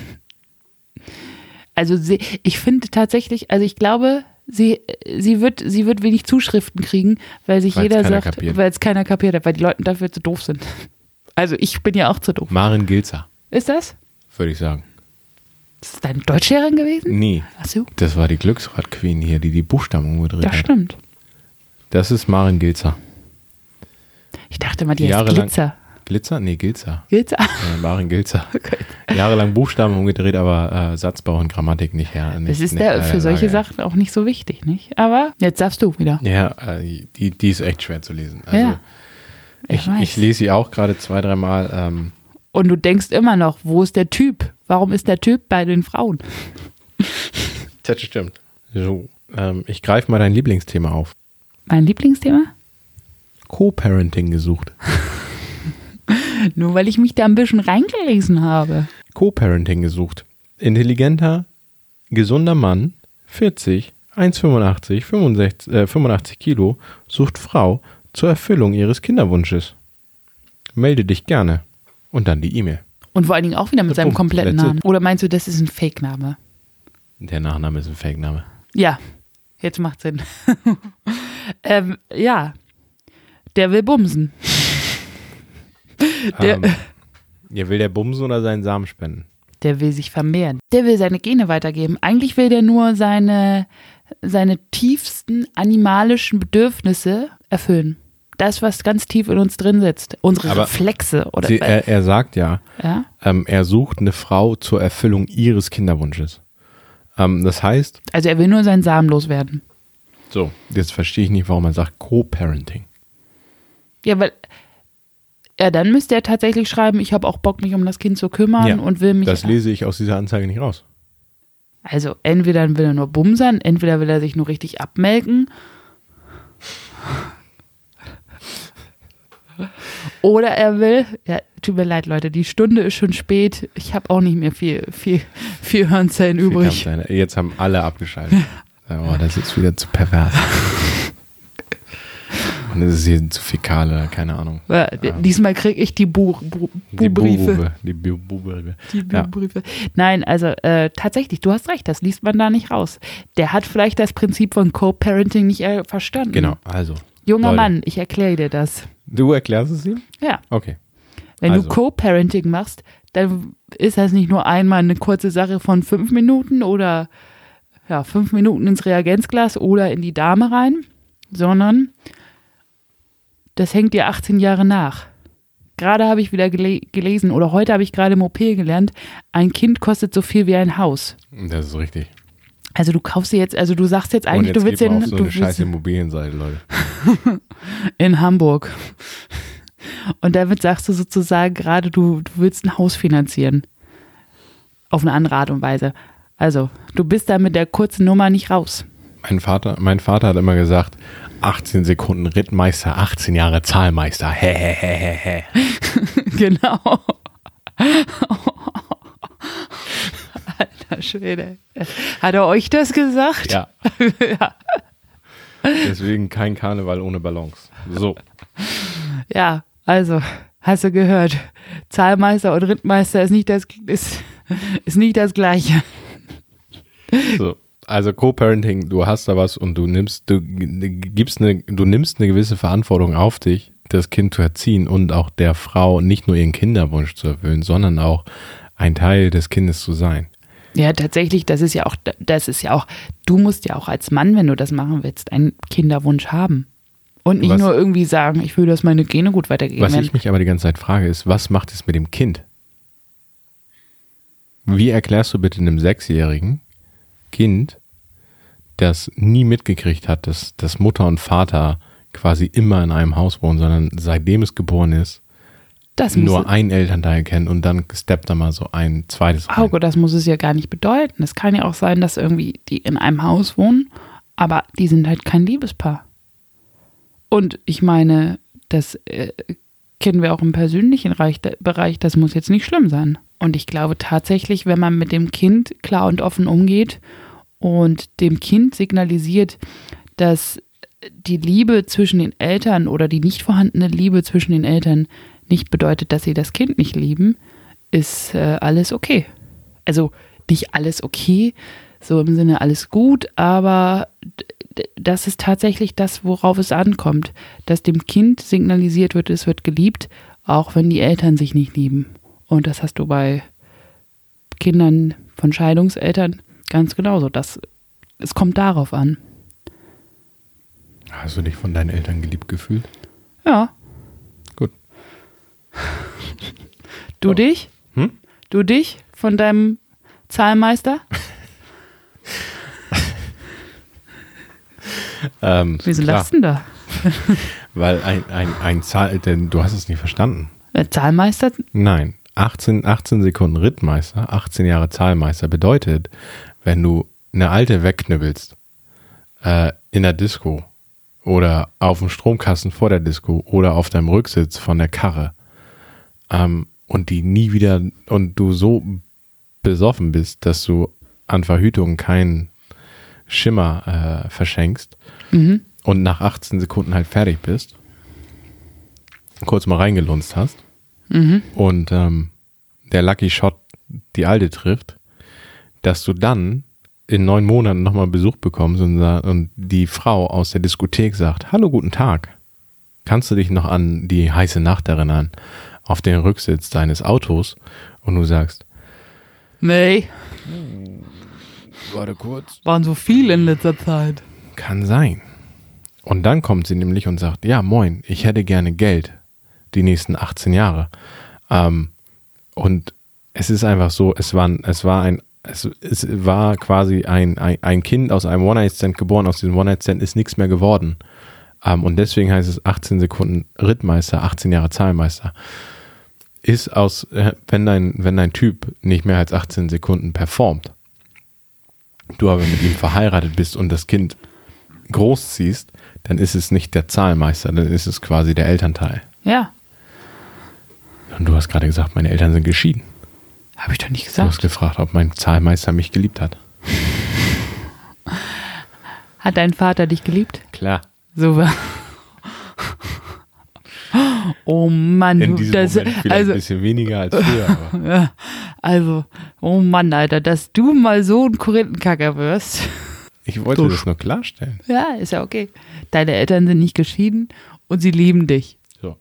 Also sie, ich finde tatsächlich, also ich glaube, sie, sie, wird, sie wird wenig Zuschriften kriegen, weil sich Weil's jeder sagt, weil es keiner kapiert hat, weil die Leute dafür zu doof sind. Also ich bin ja auch zu doof. Marin Gilzer, Ist das? würde ich sagen. Ist das deine Deutschlehrerin gewesen? Nee, Ach so, das war die Glücksrad-Queen hier, die die Buchstaben umgedreht das hat. stimmt. Das ist Marin Gilzer. Ich dachte mal, die heißt Jahrelang- Glitzer. Glitzer? Nee, Gilzer. Glitzer. Äh, Marin Gilzer. Jahrelang Buchstaben umgedreht, aber äh, Satzbau und Grammatik nicht her. Nicht, Das ist der, für solche Lage. Sachen auch nicht so wichtig, nicht? Aber jetzt darfst du wieder. Ja, äh, die, die ist echt schwer zu lesen. Also, Ja, ich ich, ich lese sie auch gerade zwei, dreimal. Ähm, Und du denkst immer noch, wo ist der Typ? Warum ist der Typ bei den Frauen? das stimmt. So, ähm, ich greife mal dein Lieblingsthema auf. Mein Lieblingsthema? Co-Parenting gesucht. Nur weil ich mich da ein bisschen reingelesen habe. Co-Parenting gesucht. Intelligenter, gesunder Mann, 40, 1,85, 65, äh, 85 Kilo, sucht Frau zur Erfüllung ihres Kinderwunsches. Melde dich gerne. Und dann die E-Mail. Und vor allen Dingen auch wieder mit Der seinem Punkt. kompletten it. Namen. Oder meinst du, das ist ein Fake-Name? Der Nachname ist ein Fake-Name. Ja, jetzt macht Sinn. ähm, ja, der will bumsen. Der- Ähm, ja, will der bumsen oder seinen Samen spenden? Der will sich vermehren. Der will seine Gene weitergeben. Eigentlich will der nur seine, seine tiefsten animalischen Bedürfnisse erfüllen. Das, was ganz tief in uns drin sitzt. Unsere Aber Reflexe. Oder, Sie, er, er sagt ja, ja? ähm, er sucht eine Frau zur Erfüllung ihres Kinderwunsches. Ähm, das heißt, Also er will nur seinen Samen loswerden. so, jetzt verstehe ich nicht, warum man sagt Co-Parenting. Ja, weil. Ja, dann müsste er tatsächlich schreiben, ich habe auch Bock, mich um das Kind zu kümmern Ja, und will mich. Das lese ich aus dieser Anzeige nicht raus. Also entweder will er nur bumsern, entweder will er sich nur richtig abmelken. Oder er will, ja, tut mir leid, Leute, die Stunde ist schon spät. Ich habe auch nicht mehr viel, viel, viel Hirnzellen übrig. Kann sein. Jetzt haben alle abgeschaltet. oh, das ist wieder zu pervers. Und es ist hier zu fäkal oder keine Ahnung. Ja, d- Diesmal kriege ich die Buch, Bu, Die Bu-Briefe. Bubube. Die Bu- Bubube. Die Ja. Buchbriefe. Nein, also äh, tatsächlich, du hast recht, das liest man da nicht raus. Der hat vielleicht das Prinzip von Co-Parenting nicht äh, verstanden. Genau, also. Junger Leute. Mann, ich erkläre dir das. Du erklärst es ihm? Ja. Okay. Wenn Also. du Co-Parenting machst, dann ist das nicht nur einmal eine kurze Sache von fünf Minuten oder ja, fünf Minuten ins Reagenzglas oder in die Dame rein, sondern das hängt dir 18 Jahre nach. Gerade habe ich wieder gele gelesen oder heute habe ich gerade im OP gelernt, ein Kind kostet so viel wie ein Haus. Das ist richtig. Also du kaufst dir jetzt, also du sagst jetzt eigentlich, jetzt du willst den, so du eine scheiß Immobilienseite, Leute. in Hamburg. Und damit sagst du sozusagen gerade, du, du willst ein Haus finanzieren. Auf eine andere Art und Weise. Also, du bist da mit der kurzen Nummer nicht raus. Mein Vater, mein Vater hat immer gesagt, 18 Sekunden Rittmeister, 18 Jahre Zahlmeister. Hä. genau. Alter Schwede. Hat er euch das gesagt? Ja. Deswegen kein Karneval ohne Ballons. So. Ja, also, hast du gehört. Zahlmeister und Rittmeister ist nicht das, ist, ist nicht das Gleiche. so. Also Co-Parenting, du hast da was und du nimmst, du gibst eine, du nimmst eine gewisse Verantwortung auf dich, das Kind zu erziehen und auch der Frau nicht nur ihren Kinderwunsch zu erfüllen, sondern auch ein Teil des Kindes zu sein. Ja, tatsächlich, das ist ja auch, das ist ja auch, du musst ja auch als Mann, wenn du das machen willst, einen Kinderwunsch haben. Und nicht Was- nur irgendwie sagen, ich will, dass meine Gene gut weitergehen. Was Wenn- ich mich aber die ganze Zeit frage, ist, was macht es mit dem Kind? Wie erklärst du bitte einem sechsjährigen Kind, das nie mitgekriegt hat, dass, dass Mutter und Vater quasi immer in einem Haus wohnen, sondern seitdem es geboren ist, das nur ein Elternteil kennt und dann steppt da mal so ein zweites rein. Hauke, das muss es ja gar nicht bedeuten. Es kann ja auch sein, dass irgendwie die in einem Haus wohnen, aber die sind halt kein Liebespaar. Und ich meine, das äh, kennen wir auch im persönlichen Reich, Bereich, das muss jetzt nicht schlimm sein. Und ich glaube tatsächlich, wenn man mit dem Kind klar und offen umgeht und dem Kind signalisiert, dass die Liebe zwischen den Eltern oder die nicht vorhandene Liebe zwischen den Eltern nicht bedeutet, dass sie das Kind nicht lieben, ist äh, alles okay. Also nicht alles okay, so im Sinne alles gut, aber das ist tatsächlich das, worauf es ankommt, dass dem Kind signalisiert wird, es wird geliebt, auch wenn die Eltern sich nicht lieben. Und das hast du bei Kindern von Scheidungseltern ganz genauso. Das, es kommt darauf an. Hast du dich von deinen Eltern geliebt gefühlt? Ja. Du Oh. dich? Hm? Du dich von deinem Zahlmeister? Ähm, Wieso lachst du denn da? Weil ein, ein, ein Zahl, denn du hast es nicht verstanden. Der Zahlmeister? Nein, 18, 18 Sekunden Rittmeister, 18 Jahre Zahlmeister bedeutet, wenn du eine alte wegknüppelst äh, in der Disco oder auf dem Stromkasten vor der Disco oder auf deinem Rücksitz von der Karre ähm, und die nie wieder und du so besoffen bist, dass du an Verhütung keinen Schimmer äh, verschenkst Mhm. und nach 18 Sekunden halt fertig bist, kurz mal reingelunzt hast Mhm. und ähm, der Lucky Shot die Alte trifft, dass du dann in neun Monaten nochmal Besuch bekommst und, und die Frau aus der Diskothek sagt, hallo, guten Tag. Kannst du dich noch an die heiße Nacht erinnern, auf den Rücksitz deines Autos? Und du sagst, Nee, warte kurz. waren so viel in letzter Zeit. Kann sein. Und dann kommt sie nämlich und sagt, ja, moin, ich hätte gerne Geld die nächsten 18 Jahre. Ähm, und es ist einfach so, es war, es war ein, es, es war quasi ein, ein, ein Kind aus einem One-Night-Stand geboren, aus diesem One-Night-Stand ist nichts mehr geworden. Ähm, und deswegen heißt es 18 Sekunden Rittmeister, 18 Jahre Zahlmeister. Ist aus, äh, wenn dein, wenn dein Typ nicht mehr als 18 Sekunden performt, du aber mit ihm verheiratet bist und das Kind großziehst, dann ist es nicht der Zahlmeister, dann ist es quasi der Elternteil. Ja, Und du hast gerade gesagt, meine Eltern sind geschieden. habe ich doch nicht Du gesagt. hast gefragt, ob mein Zahlmeister mich geliebt hat. Hat dein Vater dich geliebt? Klar. Super. Oh Mann, In du- diesem das, Moment vielleicht also, ein bisschen weniger als früher. Also, oh Mann, Alter, dass du mal so ein Korinthenkacker wirst. ich wollte Du das nur klarstellen. Ja, ist ja okay. Deine Eltern sind nicht geschieden und sie lieben dich. So,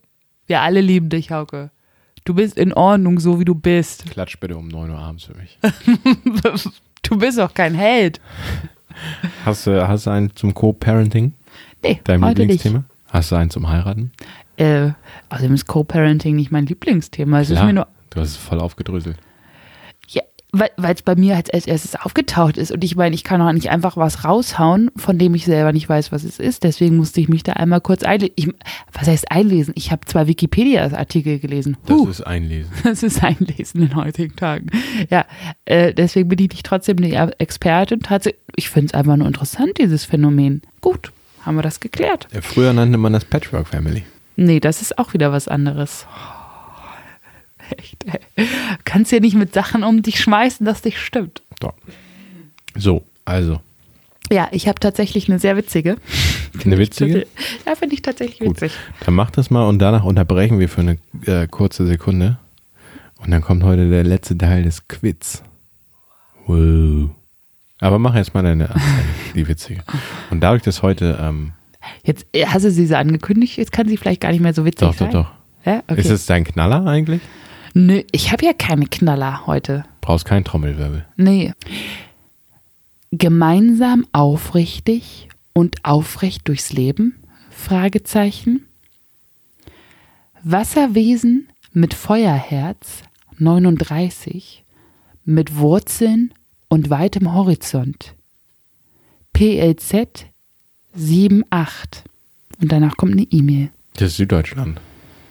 Wir alle lieben dich, Hauke. Du bist in Ordnung, so wie du bist. klatsch bitte um 9 Uhr abends für mich. Du bist auch kein Held. Hast du, hast du einen zum Co-Parenting? Nee, Dein heute nicht. Lieblingsthema? Hast du einen zum Heiraten? Äh, außerdem ist Co-Parenting nicht mein Lieblingsthema. Es ist Klar, mir nur, du hast es voll aufgedröselt. ja, weil es bei mir als, als erstes aufgetaucht ist. Und ich meine, ich kann auch nicht einfach was raushauen, von dem ich selber nicht weiß, was es ist. Deswegen musste ich mich da einmal kurz einlesen. was heißt einlesen? Ich habe zwei Wikipedia-Artikel gelesen. Das Huh, ist Einlesen. das ist einlesen in heutigen Tagen. Ja, äh, deswegen bin ich nicht trotzdem eine Expertin. Ich finde es einfach nur interessant, dieses Phänomen. Gut, haben wir das geklärt. Ja, früher nannte man das Patchwork Family. Nee, das ist auch wieder was anderes. Echt, ey. Kannst ja nicht mit Sachen um dich schmeißen, dass dich stimmt. So, so also. Ja, ich habe tatsächlich eine sehr witzige. Eine witzige? Ja, finde ich tatsächlich Gut. witzig. Dann mach das mal und danach unterbrechen wir für eine äh, kurze Sekunde. Und dann kommt heute der letzte Teil des Quiz. Wow. Aber mach jetzt mal deine die witzige. Und dadurch, dass heute, ähm, Jetzt äh, hast du sie so angekündigt, jetzt kann sie vielleicht gar nicht mehr so witzig doch, doch, sein. doch. Ja, okay. Ist es dein Knaller eigentlich? Nö, ich habe ja keine Knaller heute. Brauchst keinen Trommelwirbel. Nee. Gemeinsam aufrichtig und aufrecht durchs Leben? Fragezeichen. Wasserwesen mit Feuerherz 39 mit Wurzeln und weitem Horizont. PLZ 78. Und danach kommt eine E-Mail. Das ist Süddeutschland.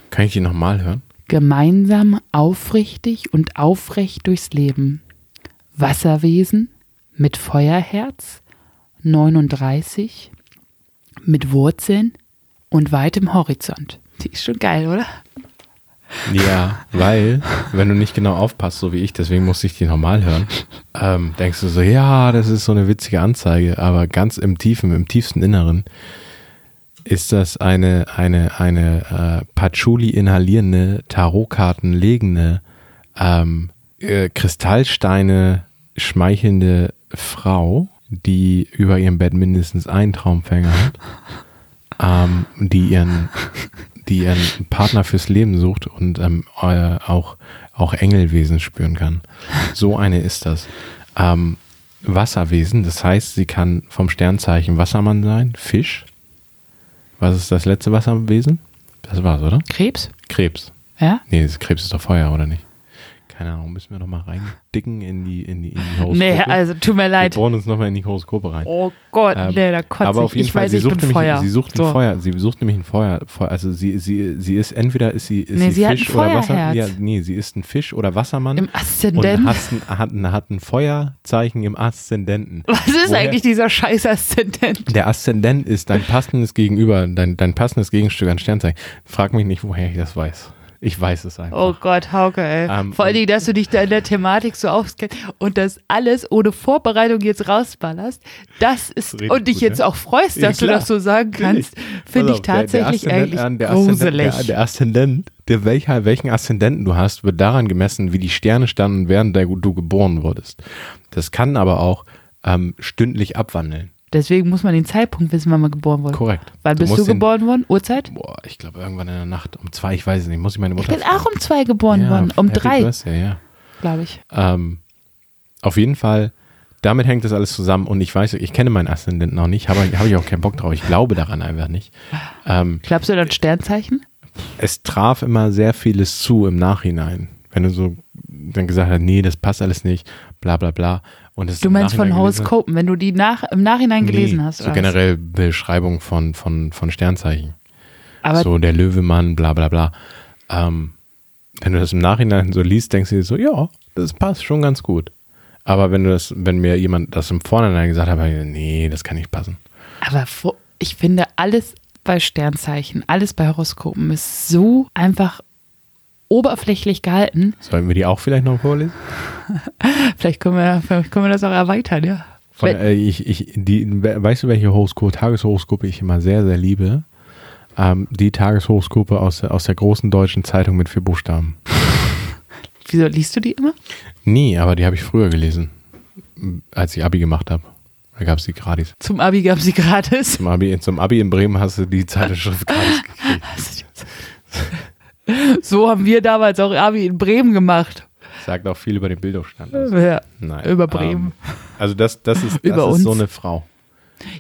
Kann ich die nochmal hören? Gemeinsam aufrichtig und aufrecht durchs Leben. Wasserwesen mit Feuerherz 39 mit Wurzeln und weitem Horizont. Die ist schon geil, oder? Ja, weil, wenn du nicht genau aufpasst, so wie ich, deswegen musste ich die nochmal hören, ähm, denkst du so, ja, das ist so eine witzige Anzeige, aber ganz im tiefen, im tiefsten Inneren ist das eine, eine, eine äh, Patchouli inhalierende, Tarotkarten legende, ähm, äh, Kristallsteine schmeichelnde Frau, die über ihrem Bett mindestens einen Traumfänger hat, ähm, die ihren die ihren Partner fürs Leben sucht und ähm, äh, auch, auch Engelwesen spüren kann. So eine ist das. Ähm, Wasserwesen, das heißt, sie kann vom Sternzeichen Wassermann sein, Fisch. Was ist das letzte Wasserwesen? Das war's, oder? Krebs? Krebs. Ja? Nee, Krebs ist doch Feuer, oder nicht? Keine Ahnung, müssen wir noch mal reindicken in die, in die, in die Horoskope. Nee, also tut mir wir leid. bohren uns noch mal in die Horoskope rein. Oh Gott, Ähm, nee, da kotze aber auf jeden ich Fall, weiß, sie sucht, nämlich, Feuer. sie sucht so. ein Feuer. Sie sucht nämlich ein Feuer. Also sie, sie, sie ist entweder ist sie, ist Nee, sie, Fisch oder Wasser. Feuerherz. Ja, nee, sie ist ein Fisch oder Wassermann Im und Aszendent. hat ein, hat, ein, hat ein Feuerzeichen im Aszendenten. Was ist Woher- eigentlich dieser scheiß Aszendent? Der Aszendent ist dein passendes Gegenüber, dein, dein passendes Gegenstück an Sternzeichen. Frag mich nicht, woher ich das weiß. Ich weiß es einfach. Oh Gott, Hauke, ey. Ähm, Vor allen Dingen, dass du dich da in der Thematik so auskennst und das alles ohne Vorbereitung jetzt rausballerst, das ist, und dich gut, jetzt ja? auch freust, Ja, dass du klar. das so sagen kannst, finde ich auf, der- der tatsächlich Aszendent- eigentlich äh, der Aszendent- gruselig. Der, der Aszendent, der welcher, welchen Aszendenten du hast, wird daran gemessen, wie die Sterne standen, während der, du geboren wurdest. Das kann aber auch ähm, stündlich abwandeln. Deswegen muss man den Zeitpunkt wissen, wann man geboren wurde. Korrekt. Wann bist du musst den- geboren worden? Uhrzeit? Boah, ich glaube irgendwann in der Nacht um zwei, ich weiß es nicht, muss ich meine Ich Mutter bin auch um zwei geboren ja, worden. Um Happy drei, Birthday, ja. glaube ich. Ähm, auf jeden Fall, damit hängt das alles zusammen und ich weiß, ich kenne meinen Aszendenten noch nicht, habe hab ich auch keinen Bock drauf. Ich glaube daran einfach nicht. Ähm, Glaubst du an Sternzeichen? es traf immer sehr vieles zu im Nachhinein. Wenn du so dann gesagt hast, nee, das passt alles nicht, bla bla bla. Du meinst von gelesen- Horoskopen, wenn du die nach, im Nachhinein gelesen nee, hast. So was? generell Beschreibung von, von, von Sternzeichen. Aber so der Löwemann, bla bla bla. Ähm, wenn du das im Nachhinein so liest, denkst du dir so, ja, das passt schon ganz gut. Aber wenn du das, wenn mir jemand das im Vorhinein gesagt hat, nee, das kann nicht passen. Aber ich finde, alles bei Sternzeichen, alles bei Horoskopen ist so einfach oberflächlich gehalten. Sollten wir die auch vielleicht noch vorlesen? Vielleicht können wir, vielleicht können wir das auch erweitern, ja. Von, äh, ich, ich, die, weißt du, welche Horoskop, Tageshoroskope ich immer sehr, sehr liebe? Ähm, die Tageshoroskope aus, der- aus der großen deutschen Zeitung mit vier Buchstaben. Wieso liest du die immer? Nie, aber die habe ich früher gelesen, als ich Abi gemacht habe. Da gab es die gratis. Zum Abi gab sie gratis. Zum Abi, zum Abi in Bremen hast du die Zeitschrift gratis gekriegt. So haben wir damals auch Abi in Bremen gemacht. Sagt auch viel über den Bildungsstand. aus. Ja, Nein, über Bremen. Ähm, also das, das ist, das Über ist uns. so eine Frau.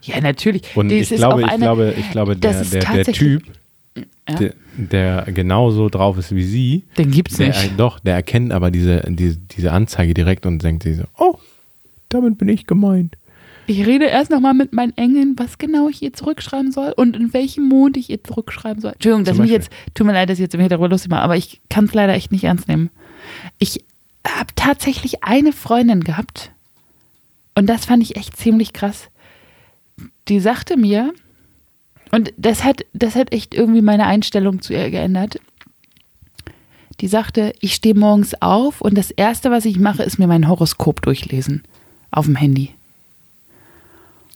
ja natürlich. Und ich ist glaube, auch ich eine- glaube, ich glaube, das der, ist der, der tatsächlich- Typ, Ja. der, der genauso drauf ist wie sie, Den gibt's der, nicht. doch, der erkennt aber diese, diese, diese Anzeige direkt und denkt sich so, oh, damit bin ich gemeint. Ich rede erst nochmal mit meinen Engeln, was genau ich ihr zurückschreiben soll und in welchem Mond ich ihr zurückschreiben soll. Entschuldigung, dass ich mich jetzt, tut mir leid, dass ich jetzt im Hintergrund lustig mache, aber ich kann es leider echt nicht ernst nehmen. Ich habe tatsächlich eine Freundin gehabt und das fand ich echt ziemlich krass. Die sagte mir, und das hat, das hat echt irgendwie meine Einstellung zu ihr geändert. Die sagte, ich stehe morgens auf und das Erste, was ich mache, ist mir mein Horoskop durchlesen. Auf dem Handy.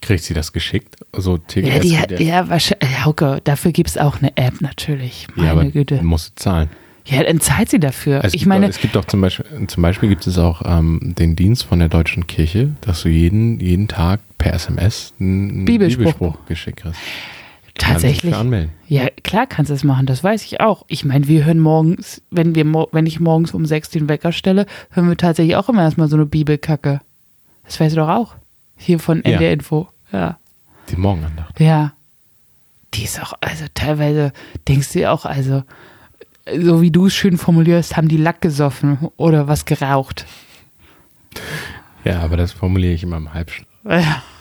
Kriegt sie das geschickt? So TGS? Ja, die, der- ja, wahrscheinlich. Okay, dafür gibt es auch eine App natürlich. Meine ja, aber Güte. musst du zahlen. Ja, dann zahlt sie dafür. Es ich gibt meine, es gibt auch zum Beispiel, zum Beispiel gibt es auch ähm, den Dienst von der deutschen Kirche, dass du jeden, jeden Tag per SMS einen Bibelspruch. Bibelspruch geschickt kriegst. Tatsächlich. Ja, klar kannst du es machen, das weiß ich auch. Ich meine, wir hören morgens, wenn wir wenn ich morgens um sechs den Wecker stelle, hören wir tatsächlich auch immer erstmal so eine Bibelkacke. Das weißt du doch auch. Hier von Ja. NDR Info. Ja. Die Morgenandacht. Ja. Die ist auch, also teilweise denkst du dir auch, also, so wie du es schön formulierst, haben die Lack gesoffen oder was geraucht. Ja, aber das formuliere ich immer im Halbschlaf. Ja.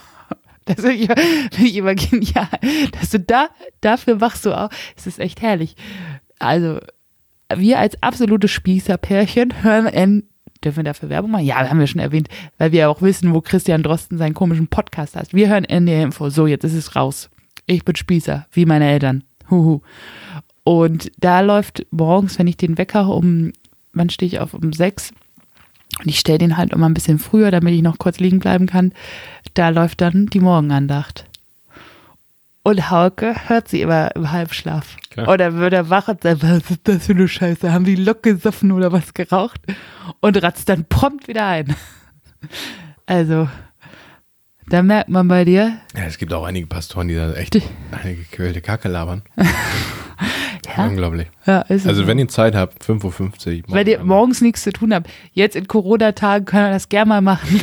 Das finde ich, find ich immer genial. Dass du da, dafür wachst du auf. Es ist echt herrlich. Also, wir als absolute Spießerpärchen hören dürfen wir dafür Werbung machen? Ja, haben wir schon erwähnt, weil wir auch wissen, wo Christian Drosten seinen komischen Podcast hat. Wir hören NDR Info. So, jetzt ist es raus. Ich bin Spießer, wie meine Eltern. Huhu. Und da läuft morgens, wenn ich den Wecker um, wann stehe ich auf? Um sechs. Und ich stelle den halt immer ein bisschen früher, damit ich noch kurz liegen bleiben kann. Da läuft dann die Morgenandacht. Und Hauke hört sie immer im Halbschlaf. Klar. Oder wird er wach und sagt, was ist das für eine Scheiße? Haben die Lok gesoffen oder was geraucht? Und ratzt dann prompt wieder ein. Also, da merkt man bei dir, Ja, es gibt auch einige Pastoren, die da echt eine gequälte Kacke labern. Ja. Unglaublich. ja, Also so. wenn ihr Zeit habt, 5.50 Uhr. Wenn ihr morgens nichts zu tun habt. Jetzt in Corona-Tagen können wir das gerne mal machen.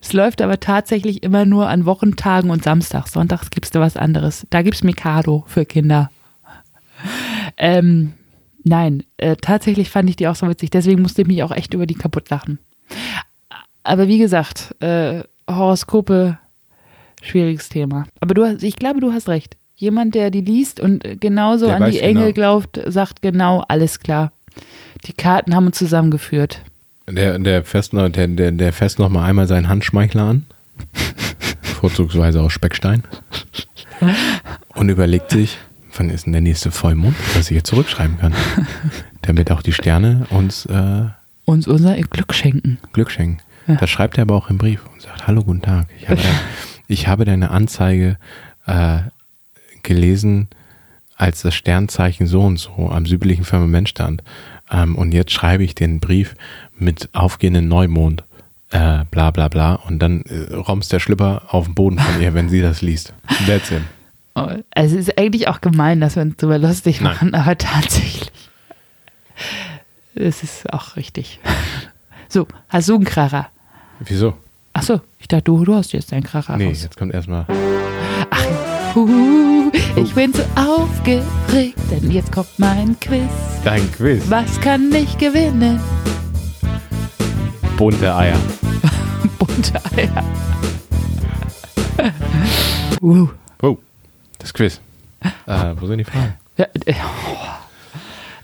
Es läuft aber tatsächlich immer nur an Wochentagen und Samstags. Sonntags gibt's da was anderes. Da gibt's Mikado für Kinder. Ähm, nein, äh, tatsächlich fand ich die auch so witzig. Deswegen musste ich mich auch echt über die kaputt lachen. Aber wie gesagt, äh, Horoskope, schwieriges Thema. Aber du hast, ich glaube, du hast recht. Jemand, der die liest und genauso Der an die Engel genau. glaubt, sagt genau, alles klar. Die Karten haben uns zusammengeführt. Der, der fässt noch, der, der, der fässt noch mal einmal seinen Handschmeichler an. Vorzugsweise aus Speckstein. Und überlegt sich, wann ist denn der nächste Vollmond, dass ich jetzt zurückschreiben kann. Damit auch die Sterne uns äh, Uns unser Glück schenken. Glück schenken. Ja. Das schreibt er aber auch im Brief und sagt, hallo, guten Tag. Ich habe, ich habe deine Anzeige äh, gelesen, als das Sternzeichen so und so am südlichen Firmament stand. Ähm, und jetzt schreibe ich den Brief mit aufgehenden Neumond. Äh, bla bla bla. Und dann äh, rommst der Schlipper auf den Boden von ihr, wenn sie das liest. That's it. Oh, Also es ist eigentlich auch gemein, dass wir uns darüber lustig Nein. machen, aber tatsächlich. Es ist auch richtig. So, hast du einen Kracher? Wieso? Achso, ich dachte, du, du hast jetzt einen Kracher Nee, raus. jetzt kommt erstmal. Huhu, ich bin so aufgeregt, denn jetzt kommt mein Quiz. Dein Quiz. Was kann ich gewinnen? Bunte Eier. Bunte Eier. uh. Oh, das Quiz. Äh, wo sind die Fragen? Ja, äh, oh.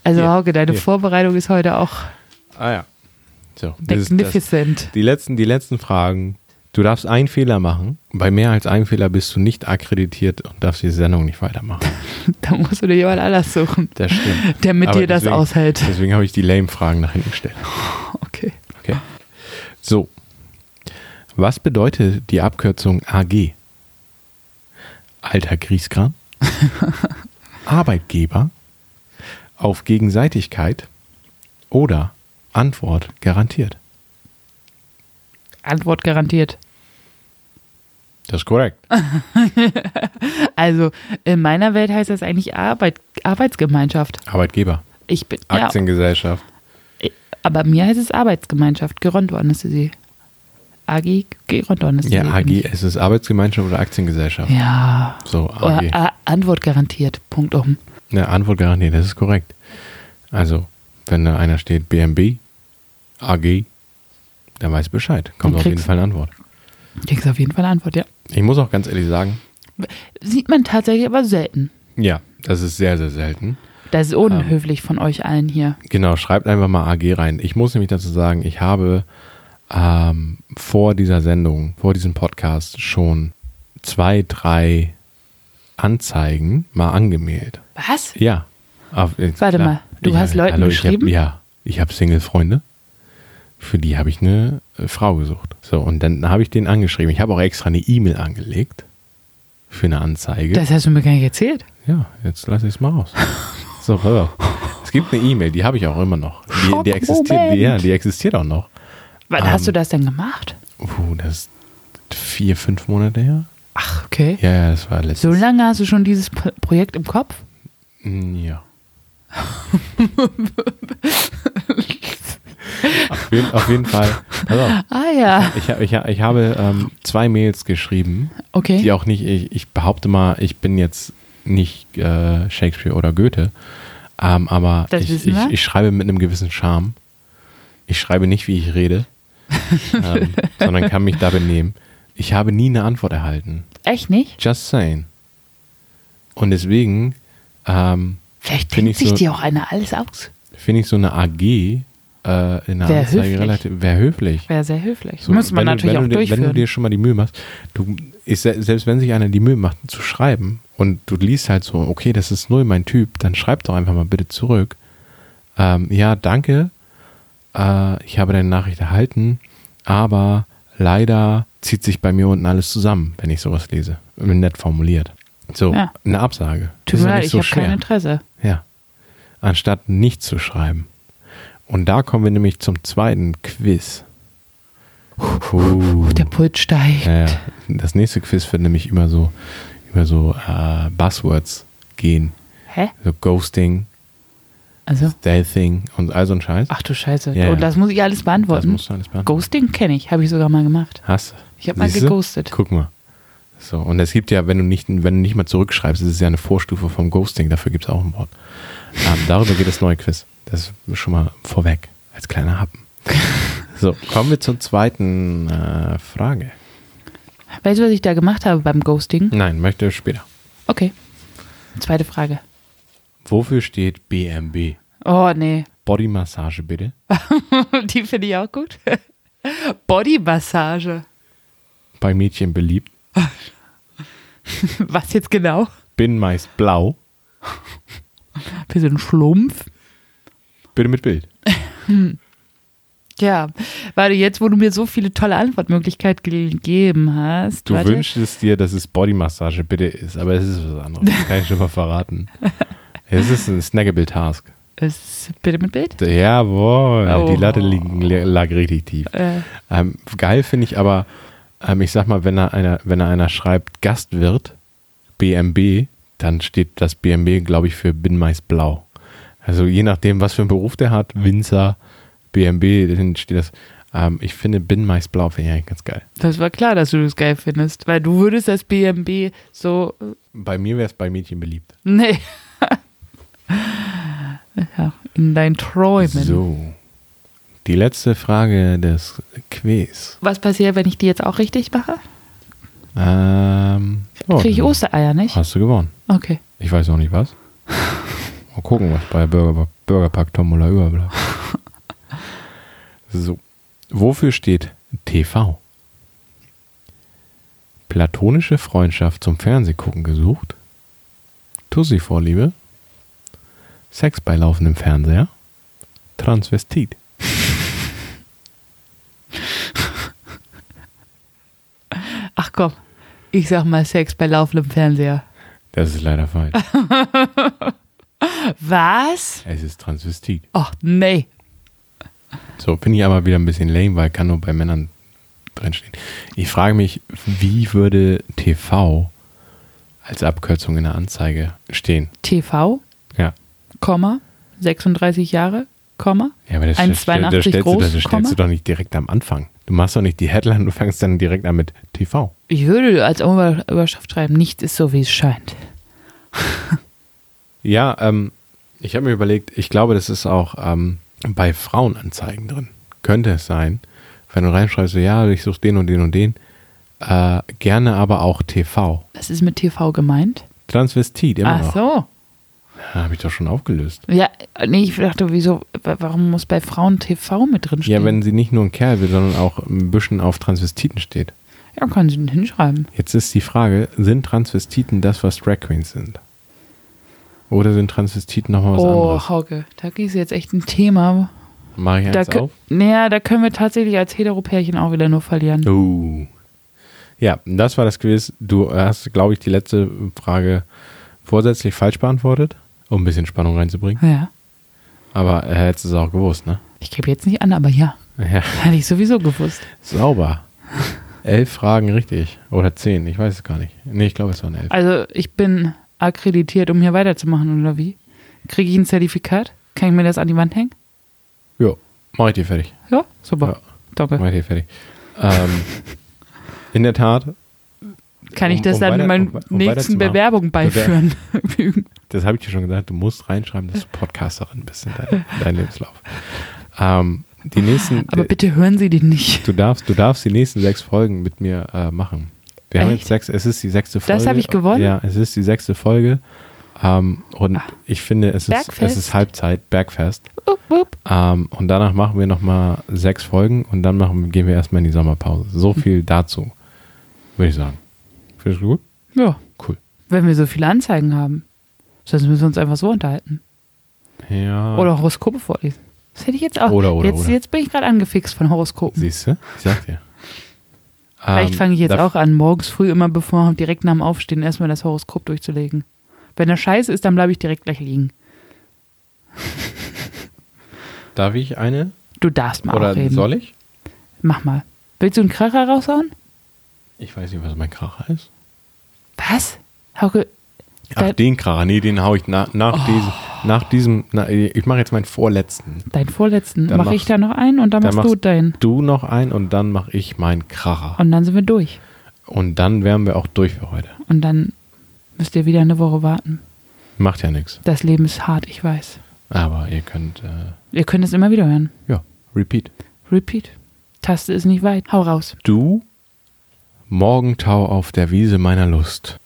Also, Hier, Hauke, deine hier. Vorbereitung ist heute auch Ah ja. So, das ist- das, magnificent. Die letzten, die letzten Fragen. Du darfst einen Fehler machen. Bei mehr als einem Fehler bist du nicht akkreditiert und darfst die Sendung nicht weitermachen. Da musst du dir jemand anders suchen, Das stimmt. der mit Aber dir das deswegen- aushält. Deswegen habe ich die Lame-Fragen nach hinten gestellt. So. Was bedeutet die Abkürzung AG? Alter Grieskram? Arbeitgeber? Auf Gegenseitigkeit? Oder Antwort garantiert? Antwort garantiert. Das ist korrekt. Also, in meiner Welt heißt das eigentlich Arbeit, Arbeitsgemeinschaft. Arbeitgeber. Ich bin, ja, Aktiengesellschaft. Aber mir heißt es Arbeitsgemeinschaft. Geronnt worden ist sie. AG Gerondon ist Ja, die AG, es ist Arbeitsgemeinschaft oder Aktiengesellschaft. Ja. So, Oder, AG. äh, Antwort garantiert. Punkt um. Eine Antwort garantiert, das ist korrekt. Also, wenn da einer steht BMB, AG, dann weiß Bescheid. Kommt auf jeden Fall eine Antwort. Kriegst auf jeden Fall eine Antwort, ja. Ich muss auch ganz ehrlich sagen, Sieht man tatsächlich aber selten. ja, das ist sehr, sehr selten. Das ist Ähm. unhöflich von euch allen hier. Genau, schreibt einfach mal AG rein. Ich muss nämlich dazu sagen, ich habe ähm, vor dieser Sendung, vor diesem Podcast schon zwei, drei Anzeigen mal angemeldet. Was? Ja. Auf, äh, Warte mal, du hast Leuten ich geschrieben? Hab, ja, ich habe Single-Freunde. Für die habe ich eine äh, Frau gesucht. So, und dann habe ich den angeschrieben. Ich habe auch extra eine E-Mail angelegt für eine Anzeige. Das hast du mir gar nicht erzählt. Ja, jetzt lasse ich es mal raus. So, auf. Es gibt eine E-Mail, die habe ich auch immer noch. Die, die existiert, die, ja, die existiert auch noch. Wann Ähm. hast du das denn gemacht? Uh, das ist vier, fünf Monate her. Ach, okay. Ja, ja, das war letztes. So lange hast du schon dieses Pro Projekt im Kopf? Mm, Ja. auf, jeden, auf jeden Fall. Auf. Ah ja. Ich, ich, ich habe ähm, zwei Mails geschrieben, Okay. die auch nicht, ich, ich behaupte mal, ich bin jetzt nicht äh, Shakespeare oder Goethe, ähm, aber ich, ich, ich schreibe mit einem gewissen Charme. Ich schreibe nicht, wie ich rede, ähm, sondern kann mich da benehmen. Ich habe nie eine Antwort erhalten. Echt nicht? Just saying. Und deswegen ähm, Vielleicht denkt ich sich so- dir auch einer alles aus. finde ich so eine AG äh, in der Wär Anzeige höflich. relativ, wäre höflich. Wäre sehr höflich. So, Muss man wenn natürlich du, auch wenn du, dir- durchführen. Wenn du dir schon mal die Mühe machst, du, se- selbst wenn sich einer die Mühe macht zu schreiben und du liest halt so, okay, das ist null mein Typ, dann schreib doch einfach mal bitte zurück. Ähm, ja, danke, äh, ich habe deine Nachricht erhalten, aber leider zieht sich bei mir unten alles zusammen, wenn ich sowas lese. Nett formuliert. So, Ja. eine Absage. Tut mir leid, ich so habe kein. Interesse. Ja. Anstatt nicht zu schreiben. Und da kommen wir nämlich zum zweiten Quiz. Uh. Der Puls steigt. Ja. Das nächste Quiz wird nämlich immer so über so äh, Buzzwords gehen. Hä? So Ghosting, Also, Stealthing und all so ein Scheiß. ach du Scheiße. Ja, Und das muss ich alles das beantworten. musst du alles beantworten. Ghosting kenne ich, habe ich sogar mal gemacht. Hast du? Ich habe mal geghostet. Guck mal. So, und es gibt ja, wenn du nicht, wenn du nicht mal zurückschreibst, das ist ja eine Vorstufe vom Ghosting, dafür gibt es auch ein Wort. Ähm, darüber geht das neue Quiz. Das ist schon mal vorweg, als kleiner Happen. So, kommen wir zur zweiten äh, Frage. Weißt du, was ich da gemacht habe beim Ghosting? Nein, möchte später. Okay. Zweite Frage. Wofür steht BMB? Oh, nee. Bodymassage bitte. Die finde ich auch gut. Bodymassage. Bei Mädchen beliebt. Was jetzt genau? Bin meist blau. Einen Schlumpf. Bitte mit Bild. Ja, warte, jetzt, wo du mir so viele tolle Antwortmöglichkeiten gegeben hast. Du warte. wünschst dir, dass es Bodymassage bitte ist, aber es ist was anderes. Das kann ich schon mal verraten. Es ist ein snackable Task. Ist bitte mit Bild? Jawohl, Oh. die Latte lag richtig tief. Äh, Ähm, geil finde ich aber, ähm, ich sag mal, wenn da einer, wenn da einer schreibt Gastwirt, BMB, dann steht das BMB, glaube ich, für Bin meist blau. Also je nachdem, was für einen Beruf der hat, Winzer, BMB, dann steht das. Ähm, ich finde Bin meist blau, finde ich eigentlich ganz geil. das war klar, dass du das geil findest, weil du würdest das BMB so. äh, Bei mir wäre es bei Mädchen beliebt. Nee. ja, in deinen Träumen. So. Die letzte Frage des Quiz. Was passiert, wenn ich die jetzt auch richtig mache? Ähm, oh, Kriege ich Ostereier, nicht? Hast du gewonnen. Okay. Ich weiß auch nicht was. Mal gucken, was bei Burger, Burgerpack Tombola überbleibt. So. Wofür steht TV? Platonische Freundschaft zum Fernsehgucken gesucht? Tussi-Vorliebe? Sex bei laufendem Fernseher? Transvestit? Ach komm, ich sag mal Sex bei laufendem Fernseher. Das ist leider falsch. Was? es ist Transvestit. Ach nee. So, finde ich aber wieder ein bisschen lame, weil kann nur bei Männern drinstehen. Ich frage mich, wie würde TV als Abkürzung in der Anzeige stehen? TV, Ja. Komma, 36 Jahre, Komma. Ja, aber das, 1,82 stell- das, stellst, du, groß, das stellst Komma? du doch nicht direkt am Anfang. Du machst doch nicht die Headline, du fängst dann direkt an mit TV. Ich würde als Über- Überschrift schreiben, nichts ist so, wie es scheint. Ja, ähm, ich habe mir überlegt, ich glaube, das ist auch ähm, bei Frauenanzeigen drin. Könnte es sein, wenn du reinschreibst, so, ja, ich suche den und den und den, äh, gerne aber auch TV. Was ist mit TV gemeint? Transvestit, immer Ach noch. so. Habe ich doch schon aufgelöst. Ja, nee, ich dachte, wieso, wa- warum muss bei Frauen TV mit drin stehen? Ja, wenn sie nicht nur ein Kerl will, sondern auch ein bisschen auf Transvestiten steht. Ja, können sie hinschreiben. Jetzt ist die Frage, sind Transvestiten das, was Drag Queens sind? Oder sind Transvestiten nochmal was oh, anderes? Hauke, da ist jetzt echt ein Thema. Mach ich Da, eins auf? naja, da können wir tatsächlich als Heteropärchen auch wieder nur verlieren. Uh. Ja, das war das Quiz. Du hast, glaube ich, die letzte Frage vorsätzlich falsch beantwortet, um ein bisschen Spannung reinzubringen. Ja. Aber er hätte es auch gewusst, ne? Ich gebe jetzt nicht an, aber ja. Ja, Hätte ich sowieso gewusst. sauber. Elf Fragen richtig. Oder zehn, ich weiß es gar nicht. Nee, ich glaube, es waren elf. Also, ich bin akkreditiert, um hier weiterzumachen, oder wie? Kriege ich ein Zertifikat? Kann ich mir das an die Wand hängen? Jo, mach ich dir fertig. Ja, super. Ja. Danke. Mach ich dir fertig. Ähm, in der Tat, Kann ich Um- das um dann weiter- meinen um- nächsten. Bewerbungen beiführen? das habe ich dir schon gesagt, du musst reinschreiben, dass du Podcasterin bist in deinem dein Lebenslauf. Ähm, die nächsten, aber bitte hören Sie den nicht. du darfst, du darfst die nächsten sechs Folgen mit mir äh, machen. Wir haben Echt? jetzt sechs, es ist die sechste Folge. Das habe ich gewonnen? Ja, es ist die sechste Folge. Ähm, und Ach. ich finde, es ist, es ist Halbzeit, Bergfest. Upp, upp. Ähm, und danach machen wir nochmal sechs Folgen und dann machen, gehen wir erstmal in die Sommerpause. So Hm. viel dazu, würde ich sagen. Findest du gut? Ja, Cool. wenn wir so viele Anzeigen haben. Sonst müssen wir uns einfach so unterhalten. Ja. Oder Horoskope vorlesen. Das hätte ich jetzt auch. Oder, oder, jetzt, oder. jetzt bin ich gerade angefixt von Horoskopen. Siehst du? Ich sag dir. Vielleicht Ähm, fange ich jetzt auch an, morgens früh immer bevor direkt nach dem Aufstehen erstmal das Horoskop durchzulegen. Wenn er scheiße ist, dann bleibe ich direkt gleich liegen. Darf ich eine? Du darfst mal Oder auch reden. soll ich? Mach mal. Willst du einen Kracher raushauen? Ich weiß nicht, was mein Kracher ist. Was? Hauke, Ach, den Kracher. Nee, den hau ich nach, nach, Oh. diesem, nach diesem. Na, ich mache jetzt meinen vorletzten. deinen vorletzten. Mache ich mach- da noch einen und dann dann machst du machst deinen. Du noch ein und dann mache ich meinen Kracher. Und dann sind wir durch. Und dann wären wir auch durch für heute. Und dann müsst ihr wieder eine Woche warten. Macht ja nichts. Das Leben ist hart, ich weiß. Aber ihr könnt, äh, Ihr könnt es immer wieder hören. ja, repeat. Repeat. Taste ist nicht weit. Hau raus. Du, Morgentau auf der Wiese meiner Lust.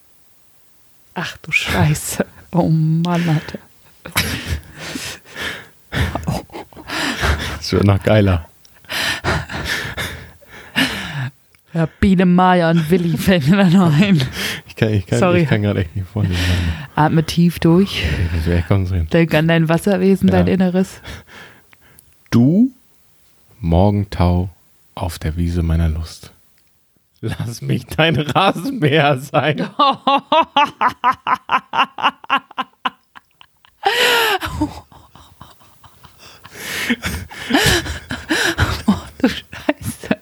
Ach du Scheiße. Oh Mann, Alter. Das wird noch geiler. Ja, Biene Maya und Willi fällt mir da noch ein. Ich kann, ich kann, Sorry. ich kann gerade echt nicht vorlesen. Atme tief durch. Ich muss konzentrieren. Denk an dein Wasserwesen, Ja. dein Inneres. Du, Morgentau auf der Wiese meiner Lust. Lass mich dein Rasenmäher sein. Du Scheiße.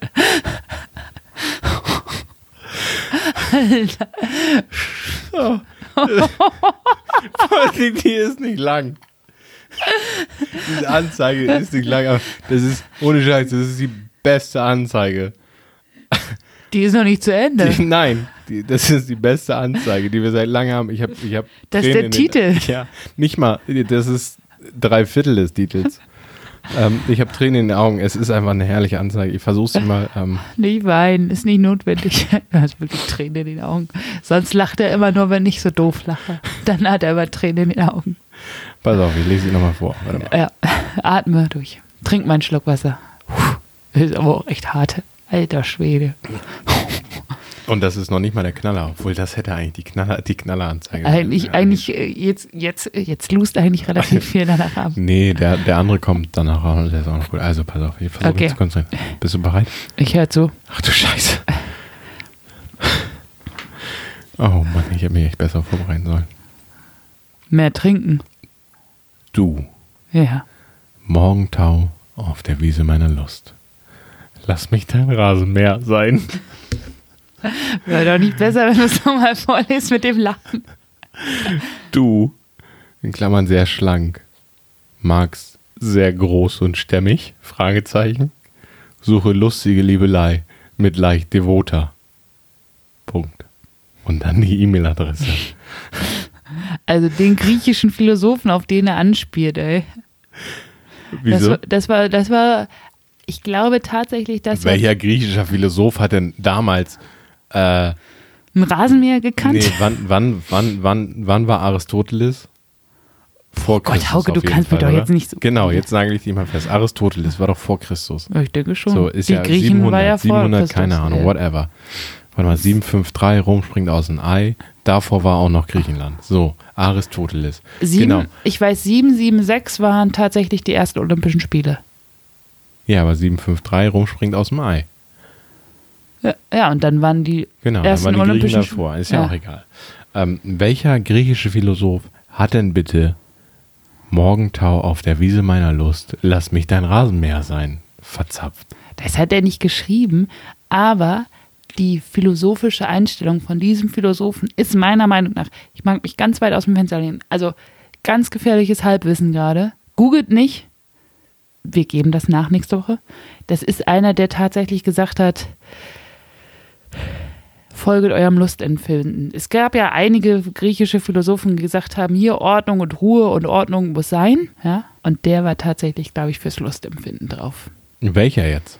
Alter. die, die ist nicht lang. Diese Anzeige ist nicht lang, aber das ist, ohne Scheiß, das ist die beste Anzeige. Die ist noch nicht zu Ende. Die, nein, die, das ist die beste Anzeige, die wir seit langem haben. Ich habe, ich hab Das ist Tränen der in den- Titel. Ja, nicht mal, das ist drei Viertel des Titels. ähm, ich habe Tränen in den Augen. Es ist einfach eine herrliche Anzeige. Ich versuche sie mal. Ähm, Nicht weinen, ist nicht notwendig. Er hat wirklich Tränen in den Augen. Sonst lacht er immer nur, wenn ich so doof lache. Dann hat er immer Tränen in den Augen. pass auf, ich lese sie nochmal vor. Mal. Ja, atme durch. Trink mal einen Schluck Wasser. Puh, Ist aber auch echt hart. Alter Schwede. Und das ist noch nicht mal der Knaller, obwohl das hätte eigentlich die Knaller, die Knalleranzeige. Eigentlich, Ja, eigentlich äh, jetzt, jetzt, jetzt lust eigentlich relativ viel danach ab. Nee, der, der andere kommt danach auch und der ist auch noch gut. Also pass auf, ich versuche Okay. mich zu konzentrieren. Bist du bereit? Ich höre zu. Ach du Scheiße. Oh Mann, ich hätte mich echt besser vorbereiten sollen. Mehr trinken. Du, Ja. Morgentau auf der Wiese meiner Lust. Lass mich dein Rasenmäher sein. Wäre doch nicht besser, wenn du es nochmal vorliest mit dem Lachen. Du, in Klammern sehr schlank, magst sehr groß und stämmig, Fragezeichen, Suche lustige Liebelei mit leicht devoter. Punkt. Und dann die E-Mail-Adresse. Also den griechischen Philosophen, auf den er anspielt, ey. Das Wieso? war, das war, das war, ich glaube tatsächlich, dass er Welcher griechischer Philosoph hat denn damals äh, einen Rasenmäher gekannt. Nee, wann, wann, wann, wann, wann war Aristoteles? Vor Gott, Christus. Hauke, auf du kannst mir Fall, doch oder? jetzt nicht so- Genau, jetzt sage ich dir mal fest. Aristoteles war doch vor Christus. Ich denke schon. So, ist Die ja Griechen 700, war ja vor 700 Christus, keine Ahnung, whatever. Warte mal, 753, Rom springt aus dem Ei. Davor war auch noch Griechenland. So, Aristoteles. Sieben, Genau. Ich weiß, 776 waren tatsächlich die ersten Olympischen Spiele. Ja, aber 753, Rom springt aus dem Ei. Ja, ja und dann waren die Genau, ersten waren die Griechen Olympischen davor. Ist ja, Ja. auch egal. Ähm, welcher griechische Philosoph hat denn bitte Morgentau auf der Wiese meiner Lust, lass mich dein Rasenmäher sein, verzapft? Das hat er nicht geschrieben, aber die philosophische Einstellung von diesem Philosophen ist meiner Meinung nach, ich mag mich ganz weit aus dem Fenster lehnen, also ganz gefährliches Halbwissen gerade. Googelt nicht. Wir geben das nach nächste Woche. Das ist einer, der tatsächlich gesagt hat, folget eurem Lustempfinden. Es gab ja einige griechische Philosophen, die gesagt haben, hier Ordnung und Ruhe und Ordnung muss sein. Ja? Und der war tatsächlich, glaube ich, fürs Lustempfinden drauf. Welcher jetzt?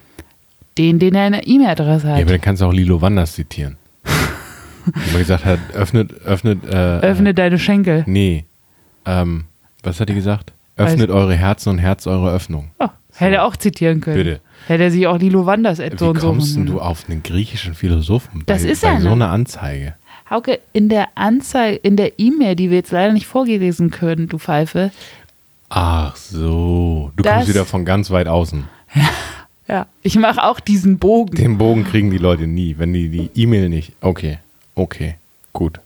Den, den er in der E-Mail-Adresse Ja, hat. aber dann kannst du auch Lilo Wanders zitieren. Wo gesagt hat, öffnet, öffnet, äh, Öffne deine Schenkel. Nee. Ähm, was hat er gesagt? Öffnet eure Herzen und Herz eure Öffnung. Oh, hätte er auch zitieren können. Bitte. Hätte er sich auch Lilo Wanders so Wie und so. kommst denn du auf einen griechischen Philosophen Das bei, ist bei einer. so einer Anzeige? Hauke, in der Anzeige, in der E-Mail, die wir jetzt leider nicht vorgelesen können, du Pfeife. Ach so, du Das- kommst wieder von ganz weit außen. Ja, ich mache auch diesen Bogen. Den Bogen kriegen die Leute nie, wenn die die E-Mail nicht. Okay, okay, gut.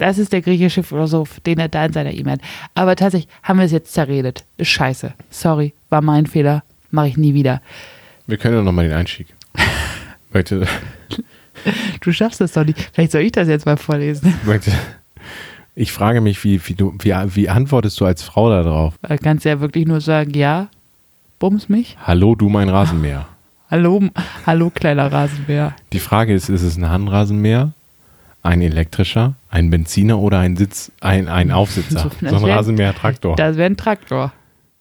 Das ist der griechische Philosoph, den er da in seiner E-Mail hat. Aber tatsächlich haben wir es jetzt zerredet. Ist scheiße. Sorry, war mein Fehler. Mache ich nie wieder. wir können ja nochmal den Einstieg. Möchte, Du schaffst das doch nicht. Vielleicht soll ich das jetzt mal vorlesen. möchte, ich frage mich, wie, wie, du, wie, wie antwortest du als Frau darauf? Da kannst du ja wirklich nur sagen, ja, bums mich. Hallo, du mein Rasenmäher. Hallo, hallo kleiner Rasenbär. Die Frage ist, ist es ein Handrasenmäher, ein elektrischer, ein Benziner oder ein Sitz, ein, ein Aufsitzer? So, So, ein Rasenmäher-Traktor. Das wäre ein Traktor.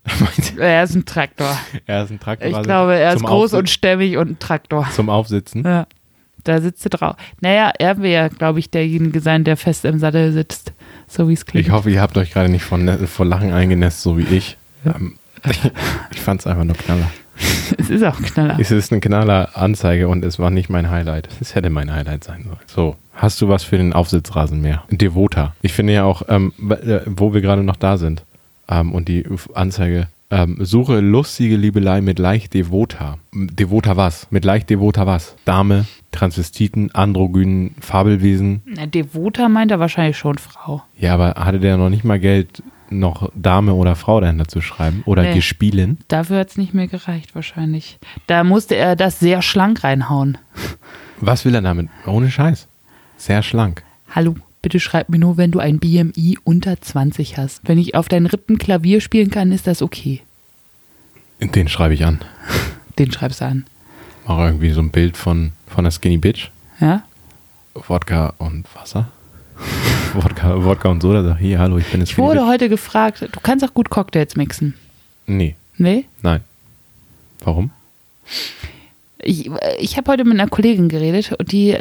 Er ist ein Traktor. Er ist ein Traktor. Ich glaube, er ist groß Aufsitz- und stämmig und ein Traktor. Zum Aufsitzen. Ja. Da sitzt du drauf. Naja, er wäre ja, glaube ich, derjenige sein, der fest im Sattel sitzt. So wie es klingt. Ich hoffe, ihr habt euch gerade nicht vor, Ne- vor Lachen eingenässt, so wie ich. Ähm, ich fand es einfach nur knaller. es ist auch Knaller. Es ist eine knaller Anzeige und es war nicht mein Highlight. Es hätte mein Highlight sein sollen. So, hast du was für den Aufsitzrasenmäher? Devota. Ich finde ja auch, ähm, äh, wo wir gerade noch da sind ähm, und die Anzeige, ähm, suche lustige Liebelei mit leicht Devota. Devota was? Mit leicht Devota was? Dame, Transvestiten, Androgynen, Fabelwesen. Na, Devota meint er wahrscheinlich schon Frau. Ja, aber hatte der noch nicht mal Geld, noch Dame oder Frau dahinter zu schreiben? Oder Nee. gespielen? Dafür hat es nicht mehr gereicht, wahrscheinlich. Da musste er das sehr schlank reinhauen. Was will er damit? Ohne Scheiß. Sehr schlank. Hallo, bitte schreib mir nur, wenn du ein BMI unter 20 hast. Wenn ich auf deinen Rippen Klavier spielen kann, ist das okay. Den schreibe ich an. Den schreibst du an. Mache irgendwie so ein Bild von, von der Skinny Bitch. Ja? Wodka und Wasser. Wodka, Wodka und Soda. Sag, hier, hallo, ich bin jetzt Ich wurde heute gefragt, du kannst auch gut Cocktails mixen. Nee, Nee? nein. Warum? Ich, ich habe heute mit einer Kollegin geredet und die äh,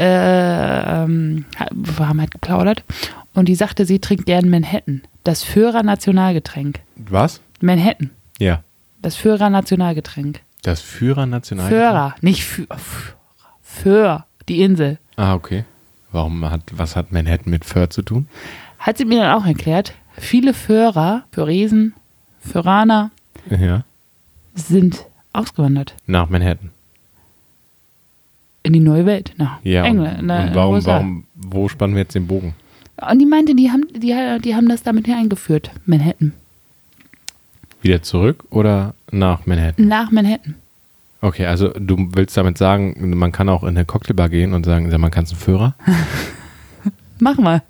ähm, wir haben halt geplaudert und die sagte, sie trinkt gern Manhattan. Das Führer Nationalgetränk. Was? Manhattan. Ja. Das Führer Nationalgetränk. Das Führer National. Führer, nicht Für. Für die Insel. Ah, okay. Warum hat, was hat Manhattan mit Föhr zu tun? Hat sie mir dann auch erklärt. Viele Führer, Füresen, Füraner Ja. sind ausgewandert Nach Manhattan. In die neue Welt. Nach Ja. England. und, und warum, warum, wo spannen wir jetzt den Bogen? Und die meinte, die haben, die, die haben das damit hier eingeführt. Manhattan. Wieder zurück oder nach Manhattan? Nach Manhattan. Okay, also du willst damit sagen, man kann auch in eine Cocktailbar gehen und sagen, sag mal, kannst du einen Führer? Mach mal.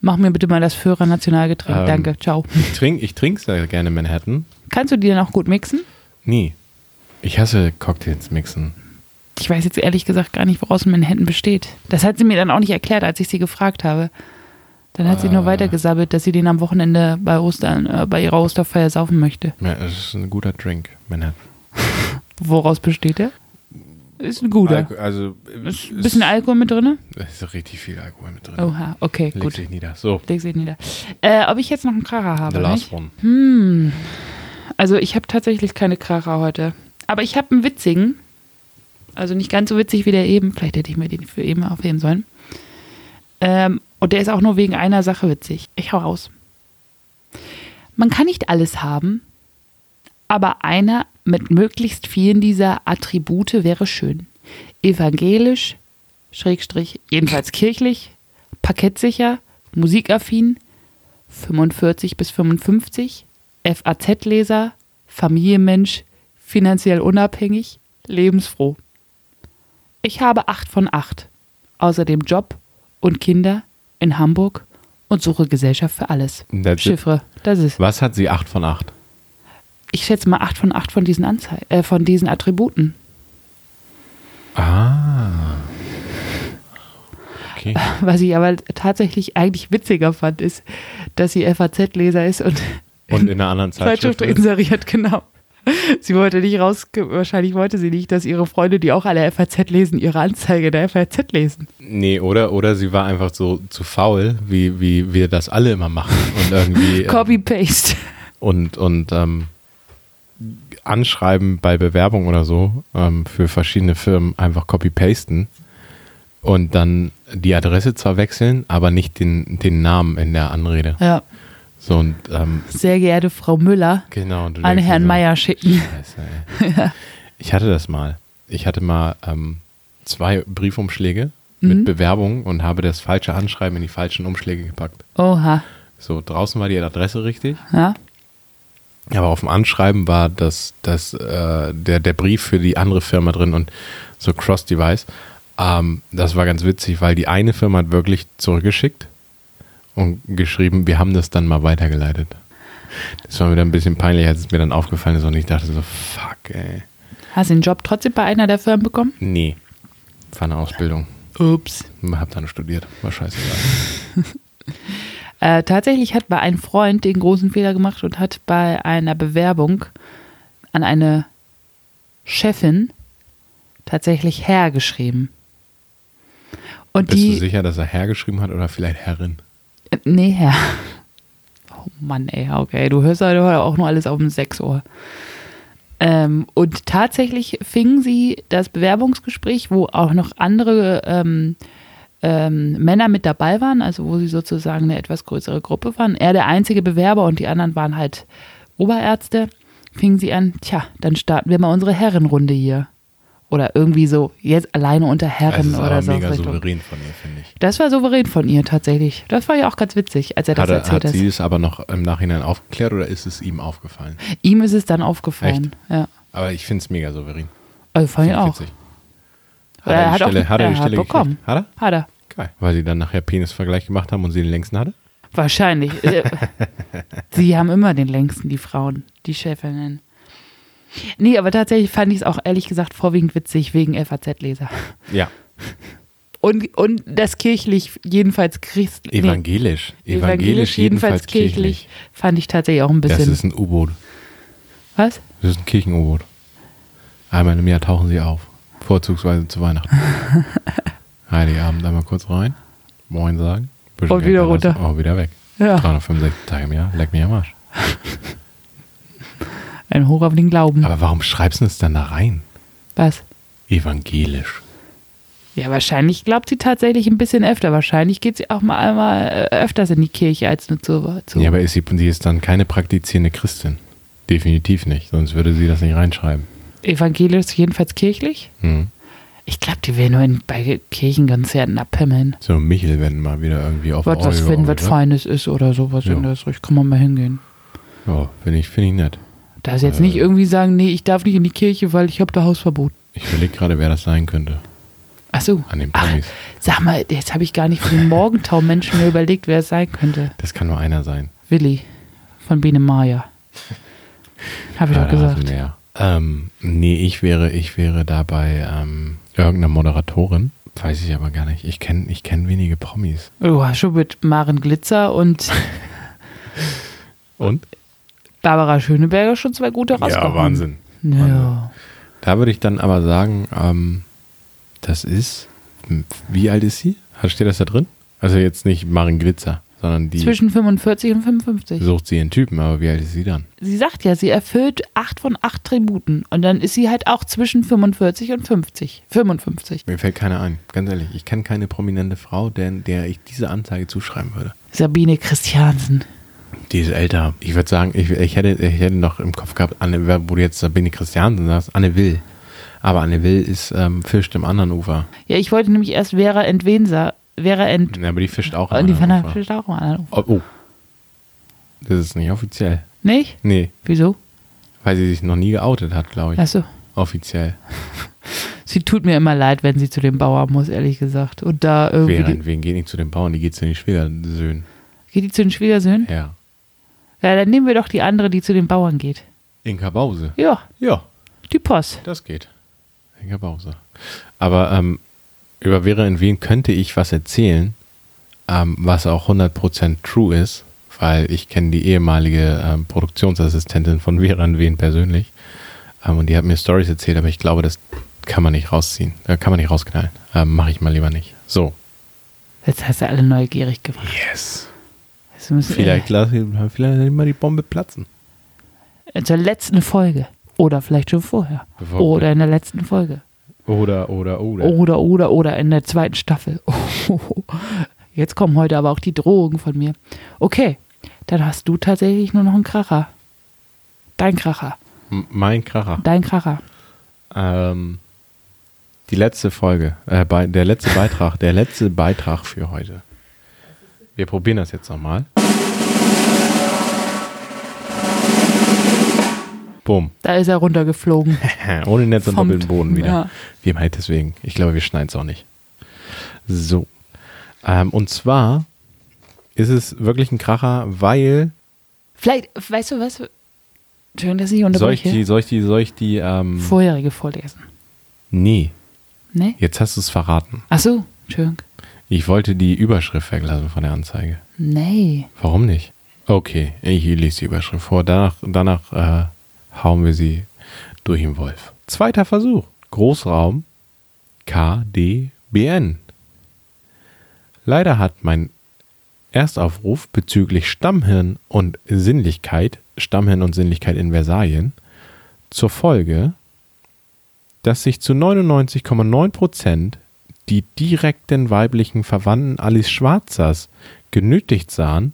Mach mir bitte mal das Führer Nationalgetränk. Ähm. Danke. Ciao. Ich trinke ich trink sehr gerne Manhattan. Kannst du die dann auch gut mixen? Nie. Ich hasse Cocktails mixen. Ich weiß jetzt ehrlich gesagt gar nicht, woraus in meinen Händen besteht. Das hat sie mir dann auch nicht erklärt, als ich sie gefragt habe. Dann hat sie nur Ah. weitergesabbelt, dass sie den am Wochenende bei, Ostern, äh, bei ihrer Osterfeier saufen möchte. Ja, es ist ein guter Drink, Männer. Woraus besteht er? Ist ein guter. Alko- also, Ist ein bisschen Alkohol mit drin? Es ist richtig viel Alkohol mit drin. Oha, okay, Legt gut. sich nieder. So, Leg sie nieder. Äh, ob ich jetzt noch einen Kracher habe? the last nicht? one. Hm. Also ich habe tatsächlich keine Kracher heute. Aber ich habe einen witzigen. Also nicht ganz so witzig wie der eben. Vielleicht hätte ich mir den für eben aufheben sollen. Ähm, und der ist auch nur wegen einer Sache witzig. Ich hau raus. Man kann nicht alles haben, aber einer mit möglichst vielen dieser Attribute wäre schön. Evangelisch, Schrägstrich, jedenfalls kirchlich, parkettsicher, musikaffin, 45 bis 55, FAZ-Leser, Familienmensch, finanziell unabhängig, lebensfroh. Ich habe acht von acht. Außerdem Job und Kinder in Hamburg und suche Gesellschaft für alles. That's. Chiffre, das ist. Was hat sie 8 von 8? Ich schätze mal acht von acht von diesen Anzei äh, von diesen Attributen. Ah. Okay. Was ich aber tatsächlich eigentlich witziger fand, ist, dass sie FAZ-Leser ist und Und in einer anderen Zeitschrift Zeitschrift. inseriert, genau. Sie wollte nicht raus, wahrscheinlich wollte sie nicht, dass ihre Freunde, die auch alle FAZ lesen, ihre Anzeige der FAZ lesen. Nee, oder, oder sie war einfach so zu faul, wie, wie wir das alle immer machen. Und irgendwie. ähm, Copy-Paste. und und ähm, anschreiben bei Bewerbung oder so ähm, für verschiedene Firmen einfach copy-pasten und dann die Adresse zwar wechseln, aber nicht den, den Namen in der Anrede. Ja, So und ähm, sehr geehrte Frau Müller, genau. an Herrn so, Meier schicken. Scheiße. Ich hatte das mal. Ich hatte mal ähm, zwei Briefumschläge Mhm. mit Bewerbung und habe das falsche Anschreiben in die falschen Umschläge gepackt. Oha. So, draußen war die Adresse richtig, Ja, aber auf dem Anschreiben war das, das, äh, der, der Brief für die andere Firma drin und so Cross-Device. Ähm, das war ganz witzig, weil die eine Firma hat wirklich zurückgeschickt und geschrieben, wir haben das dann mal weitergeleitet. Das war mir dann ein bisschen peinlich, als es mir dann aufgefallen ist und ich dachte so, fuck, ey. hast du den Job trotzdem bei einer der Firmen bekommen? Nee, war eine Ausbildung. Ups. Hab dann studiert, war scheißegal. Äh, tatsächlich hat bei einem Freund den großen Fehler gemacht und hat bei einer Bewerbung an eine Chefin tatsächlich Herr geschrieben. Und Bist du die. sicher, dass er hergeschrieben hat oder vielleicht Herrin? Nee, Herr. Oh Mann, ey, okay. Du hörst heute auch nur alles auf dem Sechsohr. Ähm, und tatsächlich fing sie das Bewerbungsgespräch, wo auch noch andere ähm, ähm, Männer mit dabei waren, also wo sie sozusagen eine etwas größere Gruppe waren. Er der einzige Bewerber und die anderen waren halt Oberärzte. Fing sie an, tja, dann starten wir mal unsere Herrenrunde hier. Oder irgendwie so, jetzt alleine unter Das Herren ist oder so. mega souverän von ihr, finde ich. Das war souverän von ihr tatsächlich. Das war ja auch ganz witzig, als er das Hat, er- erzählt hat hat. sie es aber noch im Nachhinein aufgeklärt oder ist es ihm aufgefallen? Ihm ist es dann aufgefallen. Ja. Aber ich finde es mega souverän. Also fand ich auch. Hat er, hat die auch- Stelle, hat er die hat Stelle bekommen. gekriegt? Hat er? Hat er. Geil. Weil sie dann nachher Penisvergleich gemacht haben und sie den längsten hatte? Wahrscheinlich. Sie haben immer den längsten, die Frauen, die Chefinnen. Nee, aber tatsächlich fand ich es auch ehrlich gesagt vorwiegend witzig wegen FAZ-Leser. Ja. Und, und das kirchlich, jedenfalls christlich. Evangelisch. Nee, evangelisch, jedenfalls kirchlich, fand ich tatsächlich auch ein Das bisschen. ist ein U-Boot. was? Das ist ein Kirchen-U-Boot. Einmal im Jahr tauchen sie auf. Vorzugsweise zu Weihnachten. Heiligabend einmal kurz rein. Moin sagen. Und wieder runter. Oh, wieder weg. Ja, 365 Tage im Jahr. Leck mich am Arsch. ein Hoch auf den Glauben. Aber warum schreibst du es dann da rein? was? Evangelisch. Ja, wahrscheinlich glaubt sie tatsächlich ein bisschen öfter. Wahrscheinlich geht sie auch mal einmal äh, öfters in die Kirche als nur zu. zu Ja, aber ist sie, sie ist dann keine praktizierende Christin. Definitiv nicht. Sonst würde sie das nicht reinschreiben. evangelisch, jedenfalls kirchlich. Hm. Ich glaube, die will nur in, bei Kirchenkonzerten abhimmeln. So Michel, wenn mal wieder irgendwie auf Was, was wenn was Feines ist oder sowas Ja. in das Richtung, kann man mal hingehen. Ja, finde ich, finde ich nett. Da ist jetzt Äh. nicht irgendwie sagen, nee, ich darf nicht in die Kirche, weil ich habe da Hausverbot. Ich überlege gerade, wer das sein könnte. Ach so. An den Ach, sag mal, jetzt habe ich gar nicht für den Morgentau-Menschen mir überlegt, wer es sein könnte. Das kann nur einer sein. Willi von Biene Maya. Habe ich Ja, doch du gesagt. mehr. Ähm, nee, ich wäre, ich wäre dabei ähm, irgendeiner Moderatorin. Weiß ich aber gar nicht. Ich kenne ich kenn wenige Promis. Du hast schon mit Maren Glitzer und Und? Barbara Schöneberger schon zwei gute rausgehauen. Ja, Wahnsinn. Ja. Da würde ich dann aber sagen, ähm, das ist, wie alt ist sie? Steht das da drin? Also jetzt nicht Marin Glitzer, sondern die Zwischen 45 und 55. sucht sie einen Typen, aber wie alt ist sie dann? Sie sagt ja, sie erfüllt acht von acht Tributen. Und dann ist sie halt auch zwischen 45 und 50. 55. Mir fällt keine ein, ganz ehrlich. Ich kenne keine prominente Frau, der, der ich diese Anzeige zuschreiben würde. Sabine Christiansen. Die ist älter. Ich würde sagen, ich, ich, hätte, ich hätte noch im Kopf gehabt, Anne, wo du jetzt Sabine Christiansen sagst, Anne Will. Aber Anne Will ist ähm, fischt im anderen Ufer. Ja, ich wollte nämlich erst Vera Entwenser. Vera Ent. Ja, aber die fischt auch im die anderen Ufer. fischt auch im anderen Ufer. Oh, oh. Das ist nicht offiziell. Nicht? Nee, Wieso? weil sie sich noch nie geoutet hat, glaube ich. Achso. Offiziell. Sie tut mir immer leid, wenn sie zu dem Bauer muss, ehrlich gesagt. Und da irgendwie. Wer, Die, wen geht nicht zu den Bauern? Die geht zu den Schwiegersöhnen. geht die zu den Schwiegersöhnen? Ja. Ja, dann nehmen wir doch die andere, die zu den Bauern geht. Inka Bause. Ja, Ja, die Post. das geht. Inka Bause. Aber ähm, über Vera in Wien könnte ich was erzählen, ähm, was auch 100% true ist, weil ich kenne die ehemalige ähm, Produktionsassistentin von Vera in Wien persönlich. Ähm, und die hat mir Stories erzählt, aber ich glaube, das kann man nicht rausziehen. Da kann man nicht rausknallen. Ähm, Mache ich mal lieber nicht. So. Jetzt hast du alle neugierig gemacht. Yes. Müssen, Vielleicht lasse ich vielleicht mal die Bombe platzen. Äh, zur letzten Folge. Oder vielleicht schon vorher. Bevor- Oder in der letzten Folge. Oder, oder, oder. Oder, oder, oder in der zweiten Staffel. Jetzt kommen heute aber auch die Drohungen von mir. Okay, dann hast du tatsächlich nur noch einen Kracher. Dein Kracher. M- Mein Kracher. Dein Kracher. Ähm, die letzte Folge, äh, bei, der letzte Beitrag, der letzte Beitrag für heute. Wir probieren das jetzt nochmal. Bumm. Da ist er runtergeflogen. Ohne Netz und doppelten Boden wieder. ja. Wie im halt deswegen. Ich glaube, wir schneiden es auch nicht. So. Ähm, und zwar ist es wirklich ein Kracher, weil Vielleicht, weißt du was? Schön, dass ich soll ich unterbreche. die, soll ich die, soll ich die, ähm, Vorherige vorlesen. nee, Ne? jetzt hast du es verraten. Ach so, schön. Ich wollte die Überschrift weglassen von der Anzeige. Nee. Warum nicht? Okay, ich lese die Überschrift vor. Danach, danach äh, hauen wir sie durch den Wolf. Zweiter Versuch. Großraum KDBN. Leider hat mein Erstaufruf bezüglich Stammhirn und Sinnlichkeit, Stammhirn und Sinnlichkeit in Versalien, zur Folge, dass sich zu 99,9 Prozent die direkten weiblichen Verwandten Alice Schwarzers genötigt sahen,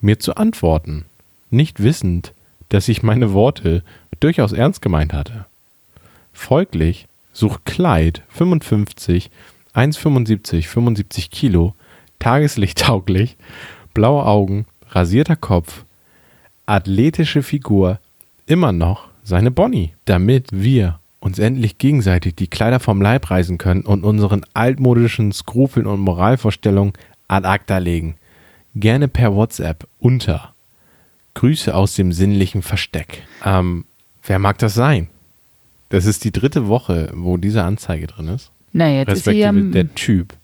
mir zu antworten, nicht wissend, dass ich meine Worte durchaus ernst gemeint hatte. Folglich sucht Kleid 55, 1,75, 75 Kilo, tageslichttauglich, blaue Augen, rasierter Kopf, athletische Figur, immer noch seine Bonnie, damit wir uns endlich gegenseitig die Kleider vom Leib reißen können und unseren altmodischen Skrupeln und Moralvorstellungen ad acta legen. Gerne per WhatsApp unter Grüße aus dem sinnlichen Versteck. Ähm, wer mag das sein? Das ist die dritte Woche, wo diese Anzeige drin ist. Na, jetzt ist, sie ja, Respektive der Typ.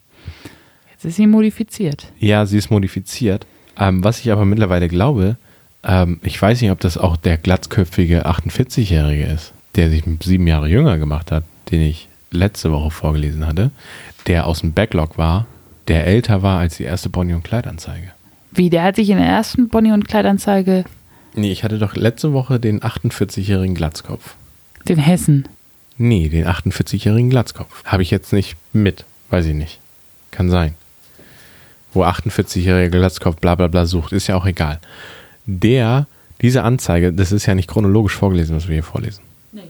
jetzt ist sie modifiziert. Ja, sie ist modifiziert. Ähm, was ich aber mittlerweile glaube, ähm, ich weiß nicht, ob das auch der glatzköpfige 48-Jährige ist, der sich sieben Jahre jünger gemacht hat, den ich letzte Woche vorgelesen hatte, der aus dem Backlog war, der älter war als die erste Bonnie- und Kleidanzeige. Wie, der hat sich in der ersten Bonnie- und Kleidanzeige Nee, ich hatte doch letzte Woche den 48-jährigen Glatzkopf. den Hessen. Nee, den 48-jährigen Glatzkopf. Habe ich jetzt nicht mit. Weiß ich nicht. Kann sein. Wo 48-jähriger Glatzkopf bla bla bla sucht, ist ja auch egal. Der, diese Anzeige, das ist ja nicht chronologisch vorgelesen, was wir hier vorlesen. Nee.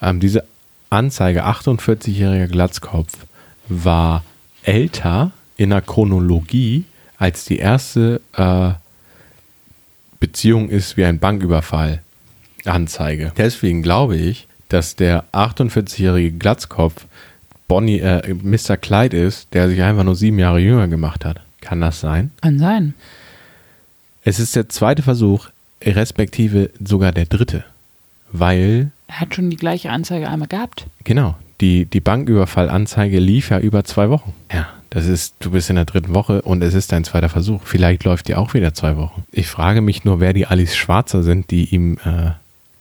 Ähm, diese Anzeige 48-jähriger Glatzkopf war älter in der Chronologie als die erste äh, Beziehung ist wie ein Banküberfall Anzeige. Deswegen glaube ich, dass der 48-jährige Glatzkopf Bonnie, äh, Mr. Clyde ist, der sich einfach nur sieben Jahre jünger gemacht hat. Kann das sein? Kann sein. Es ist der zweite Versuch, respektive sogar der dritte. Weil Er hat schon die gleiche Anzeige einmal gehabt. Genau. Die, die Banküberfallanzeige lief ja über zwei Wochen. Ja, das ist, du bist in der dritten Woche und es ist dein zweiter Versuch. Vielleicht läuft die auch wieder zwei Wochen. Ich frage mich nur, wer die Alice Schwarzer sind, die ihm äh,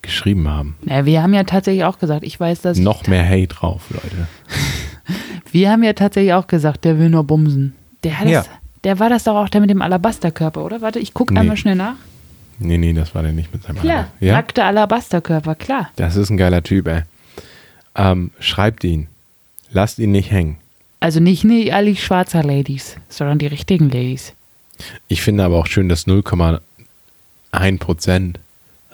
geschrieben haben. Ja, wir haben ja tatsächlich auch gesagt, ich weiß, dass. Noch mehr Hate drauf, Leute. Wir haben ja tatsächlich auch gesagt, der will nur bumsen. Der, hat Ja. das, der war das doch auch der mit dem Alabasterkörper, oder? Warte, ich gucke Nee. einmal schnell nach. Nee, nee, das war der nicht mit seinem Klar, Alter. Ja, nackter Alabasterkörper, klar. das ist ein geiler Typ, ey. Ähm, schreibt ihn. Lasst ihn nicht hängen. Also nicht die Ali Schwarzer Ladies, sondern die richtigen Ladies. Ich finde aber auch schön, dass 0,1 Prozent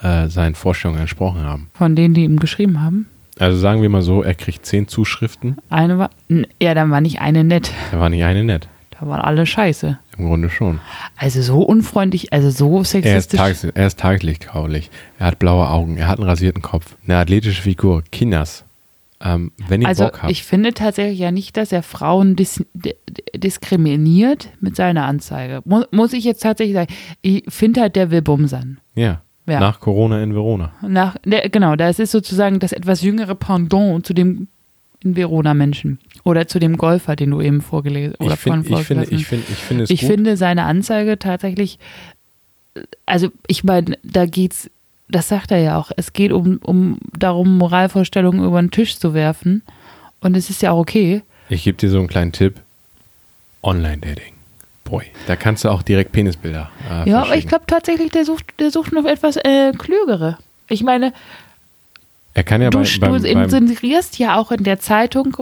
äh, seinen Vorstellungen entsprochen haben. Von denen, die ihm geschrieben haben. Also sagen wir mal so, er kriegt 10 Zuschriften. Eine war, ja, dann war nicht eine nett. Da war nicht eine nett. Da waren alle scheiße. Im Grunde schon. Also so unfreundlich, also so Er ist, sexistisch. tages, er ist tageslichtgraulich. Er hat blaue Augen. Er hat einen rasierten Kopf. Eine athletische Figur. Kinders. Ähm, wenn ihr also Bock habt. ich finde tatsächlich ja nicht, dass er Frauen dis di- diskriminiert mit seiner Anzeige. Mu muss ich jetzt tatsächlich sagen. Ich finde halt, der will bumsern. ja. Ja. Nach Corona in Verona. Nach, der, genau, das ist sozusagen das etwas jüngere Pendant zu dem in Verona Menschen. Oder zu dem Golfer, den du eben vorgelesen oder Ich, find, vorhin ich, finde, vorgelesen ich, finde, ich finde Ich finde seine Anzeige tatsächlich, also ich meine, da geht's, das sagt er ja auch, es geht um, um darum, Moralvorstellungen über den Tisch zu werfen. Und es ist ja auch okay. Ich gebe dir so einen kleinen Tipp. Online-Dating. Boy. Da kannst du auch direkt Penisbilder äh, Ja, aber ich glaube tatsächlich, der sucht, der sucht noch etwas äh, klügere. Ich meine, Er kann ja du, bei, beim, du beim, inserierst ja auch in der Zeitung,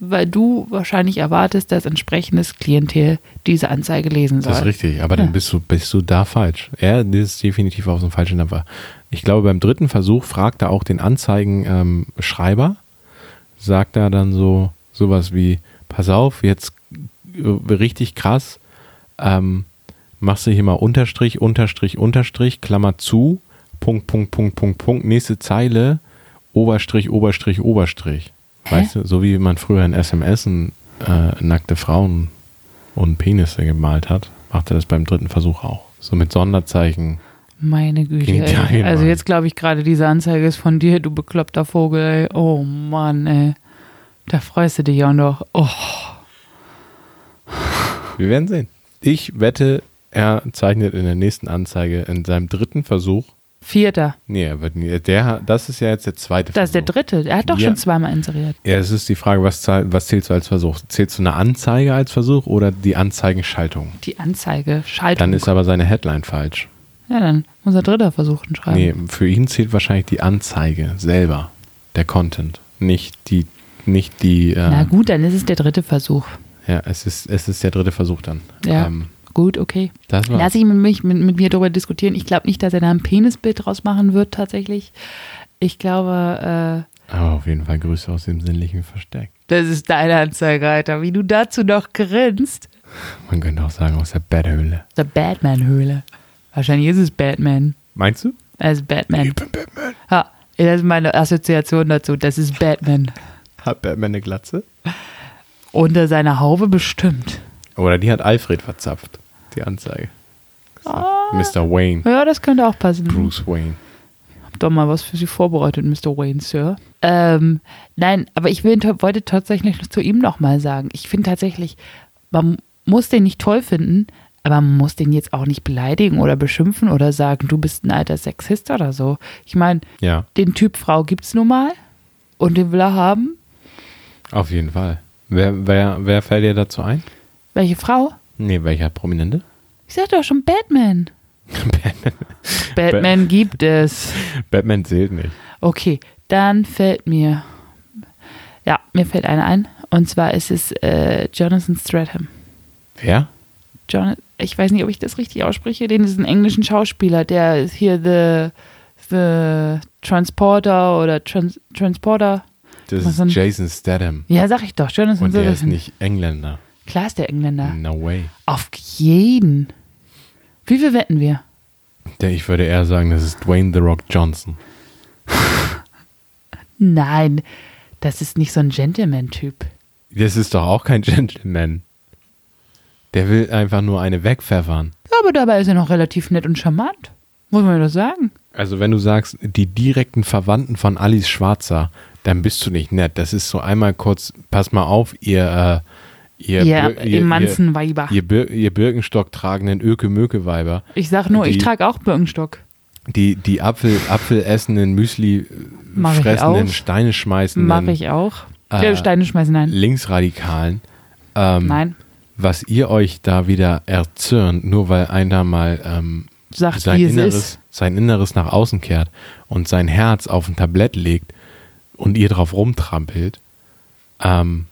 weil du wahrscheinlich erwartest, dass entsprechendes Klientel diese Anzeige lesen soll. Das ist richtig, aber Ja. dann bist du, bist du da falsch. Er ist definitiv auf so einem falschen Dampfer. Ich glaube, beim dritten Versuch fragt er auch den Anzeigenschreiber, sagt er dann so sowas wie, pass auf, jetzt äh, richtig krass, ähm, machst du hier mal Unterstrich, Unterstrich, Unterstrich, Klammer zu, Punkt, Punkt, Punkt, Punkt, Punkt, nächste Zeile, Oberstrich, Oberstrich, Oberstrich. Weißt du, so wie man früher in SMS äh, nackte Frauen und Penisse gemalt hat, macht er das beim dritten Versuch auch. So mit Sonderzeichen. Meine Güte. Ey. Also jetzt glaube ich gerade, diese Anzeige ist von dir, du bekloppter Vogel. Ey. Oh Mann, ey. Da freust du dich auch noch. Oh. Wir werden sehen. Ich wette, er zeichnet in der nächsten Anzeige in seinem dritten Versuch. Vierter. Nee, er nie, der, das ist ja jetzt der zweite Das ist der Versuch. dritte. Er hat doch Ja. schon zweimal inseriert. Ja, es ist die Frage, was, zahl- was zählst du als Versuch? Zählst du eine Anzeige als Versuch oder die Anzeigenschaltung? Die Anzeige, Schaltung. Dann ist aber seine Headline falsch. Ja, dann muss er dritter versuchen schreiben. Nee, für ihn zählt wahrscheinlich die Anzeige selber, der Content, nicht die, nicht die. Äh, Na gut, dann ist es der dritte Versuch. Ja, es ist, es ist der dritte Versuch dann. Ja. Ähm, Gut, okay. Lass ich mit, mich, mit, mit mir darüber diskutieren. Ich glaube nicht, dass er da ein Penisbild draus machen wird, tatsächlich. Ich glaube, äh, Aber auf jeden Fall Grüße aus dem sinnlichen Versteck. das ist deine Anzeige, Alter. Wie du dazu noch grinst. Man könnte auch sagen aus der Betthöhle. Der Batman-Höhle. Wahrscheinlich ist es Batman. Meinst du? Es ist Batman. bin Batman. Ja, das ist meine Assoziation dazu. Das ist Batman. Hat Batman eine Glatze? Unter seiner Haube bestimmt. Oder die hat Alfred verzapft, die Anzeige. Ah. Mr. Wayne. Ja, das könnte auch passen. Bruce Wayne. Hab doch mal was für Sie vorbereitet, Mr. Wayne, Sir. Ähm, nein, aber ich will, wollte tatsächlich noch zu ihm nochmal sagen. Ich finde tatsächlich, man muss den nicht toll finden, aber man muss den jetzt auch nicht beleidigen oder beschimpfen oder sagen, du bist ein alter Sexist oder so. Ich meine, Ja, den Typ Frau gibt's nun mal und den will er haben. auf jeden Fall. Wer, wer, wer fällt dir dazu ein? Welche Frau? Nee, welcher Prominente? Ich sag doch schon Batman. Batman. Batman gibt es. Batman zählt nicht. Okay, dann fällt mir, ja, mir fällt einer ein. Und zwar ist es äh, Jonathan Stratham. Wer? John, ich weiß nicht, ob ich das richtig ausspreche. Den ist ein englischen Schauspieler, der ist hier The, the Transporter oder Trans, Transporter. Das ist denn? Jason Statham. Ja, sag ich doch, Jonathan Und der ist nicht Engländer. Klar ist der Engländer. No way. Auf jeden. Wie viel wetten wir? Ich würde eher sagen, das ist Dwayne The Rock Johnson. Nein, das ist nicht so ein Gentleman-Typ. Das ist doch auch kein Gentleman. Der will einfach nur eine wegpfeffern. Ja, aber dabei ist er noch relativ nett und charmant. Muss man das sagen? Also wenn du sagst, die direkten Verwandten von Alice Schwarzer, dann bist du nicht nett. Das ist so einmal kurz, pass mal auf, ihr, äh, ihr, Ja, Bir- ihr Manzenweiber. ihr, Bir ihr Birkenstock tragenden Öke-Möke-Weiber, Ich sag nur, ich die- trage auch Birkenstock. die, die Apfel, Apfel essenden, Müsli Mach ich fressenden. Steine schmeißenden, Mache ich auch. Äh, Steine schmeißen, nein. Linksradikalen, ähm, Nein. Was ihr euch da wieder erzürnt, nur weil einer mal ähm, Sagt, sein, Inneres, ist. sein Inneres nach außen kehrt und sein Herz auf ein Tablett legt und ihr drauf rumtrampelt, ähm,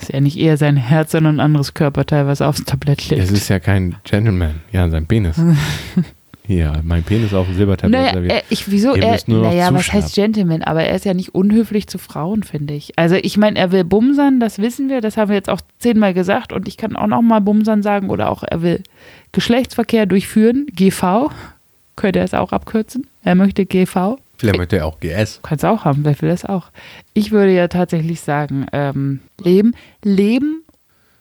Ist ja nicht eher sein Herz, sondern ein anderes Körperteil, was aufs Tablett liegt. es ist ja kein Gentleman. Ja, sein Penis. Hier, mein Penis auf dem Silbertablett naja, serviert. äh, ich, wieso? Ihr Er, naja, was heißt Gentleman? Aber er ist ja nicht unhöflich zu Frauen, finde ich. Also ich meine, er will bumsern, das wissen wir, das haben wir jetzt auch zehnmal gesagt und ich kann auch noch mal bumsern sagen oder auch er will Geschlechtsverkehr durchführen, GV, könnte er es auch abkürzen. Er möchte GV, Vielleicht möchte er auch GS. kannst auch haben, wer will das auch. Ich würde ja tatsächlich sagen, ähm, leben, leben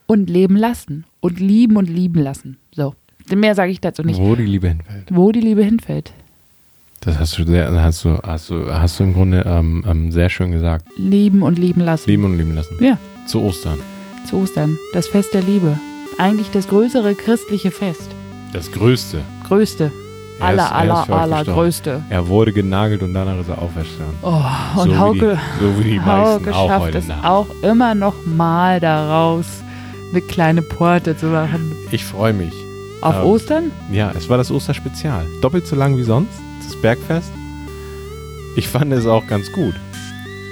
und leben lassen und lieben und lieben lassen. So, mehr sage ich dazu nicht. Wo die Liebe hinfällt. Wo die Liebe hinfällt. Das hast du sehr, hast du, hast du, hast du im Grunde ähm, ähm, sehr schön gesagt. Lieben und lieben lassen. Lieben und lieben lassen. Ja. Zu Ostern. zu Ostern, das Fest der Liebe. Eigentlich das größere christliche Fest. Das Größte. Größte. Er Aller, ist- er aller, aller größte. Er wurde genagelt und danach ist er auferstanden. Oh, so, und wie Hauke, die, so wie die meisten Hauke auch schafft heute es Nacht. auch immer noch mal daraus, eine kleine Porte zu machen. Ich freue mich. Auf Ähm, Ostern? Ja, es war das Osterspezial. Doppelt so lang wie sonst, das Bergfest. Ich fand es auch ganz gut.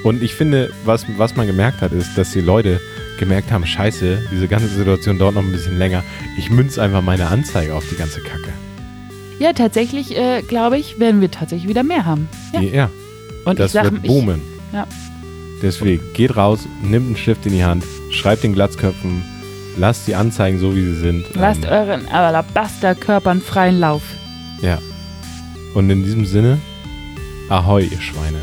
Und ich finde, was, was man gemerkt hat, ist, dass die Leute gemerkt haben, scheiße, diese ganze Situation dauert noch ein bisschen länger. Ich münze einfach meine Anzeige auf die ganze Kacke. Ja, tatsächlich, äh, glaube ich, werden wir tatsächlich wieder mehr haben. Ja. Ja, Und das ich sag, wird ich, boomen. ja. Deswegen, geht raus, nimmt einen Stift in die Hand, schreibt den Glatzköpfen, lasst die Anzeigen so, wie sie sind. lasst Ähm, euren Alabasterkörpern freien Lauf. Ja. Und in diesem Sinne, ahoi, ihr Schweine.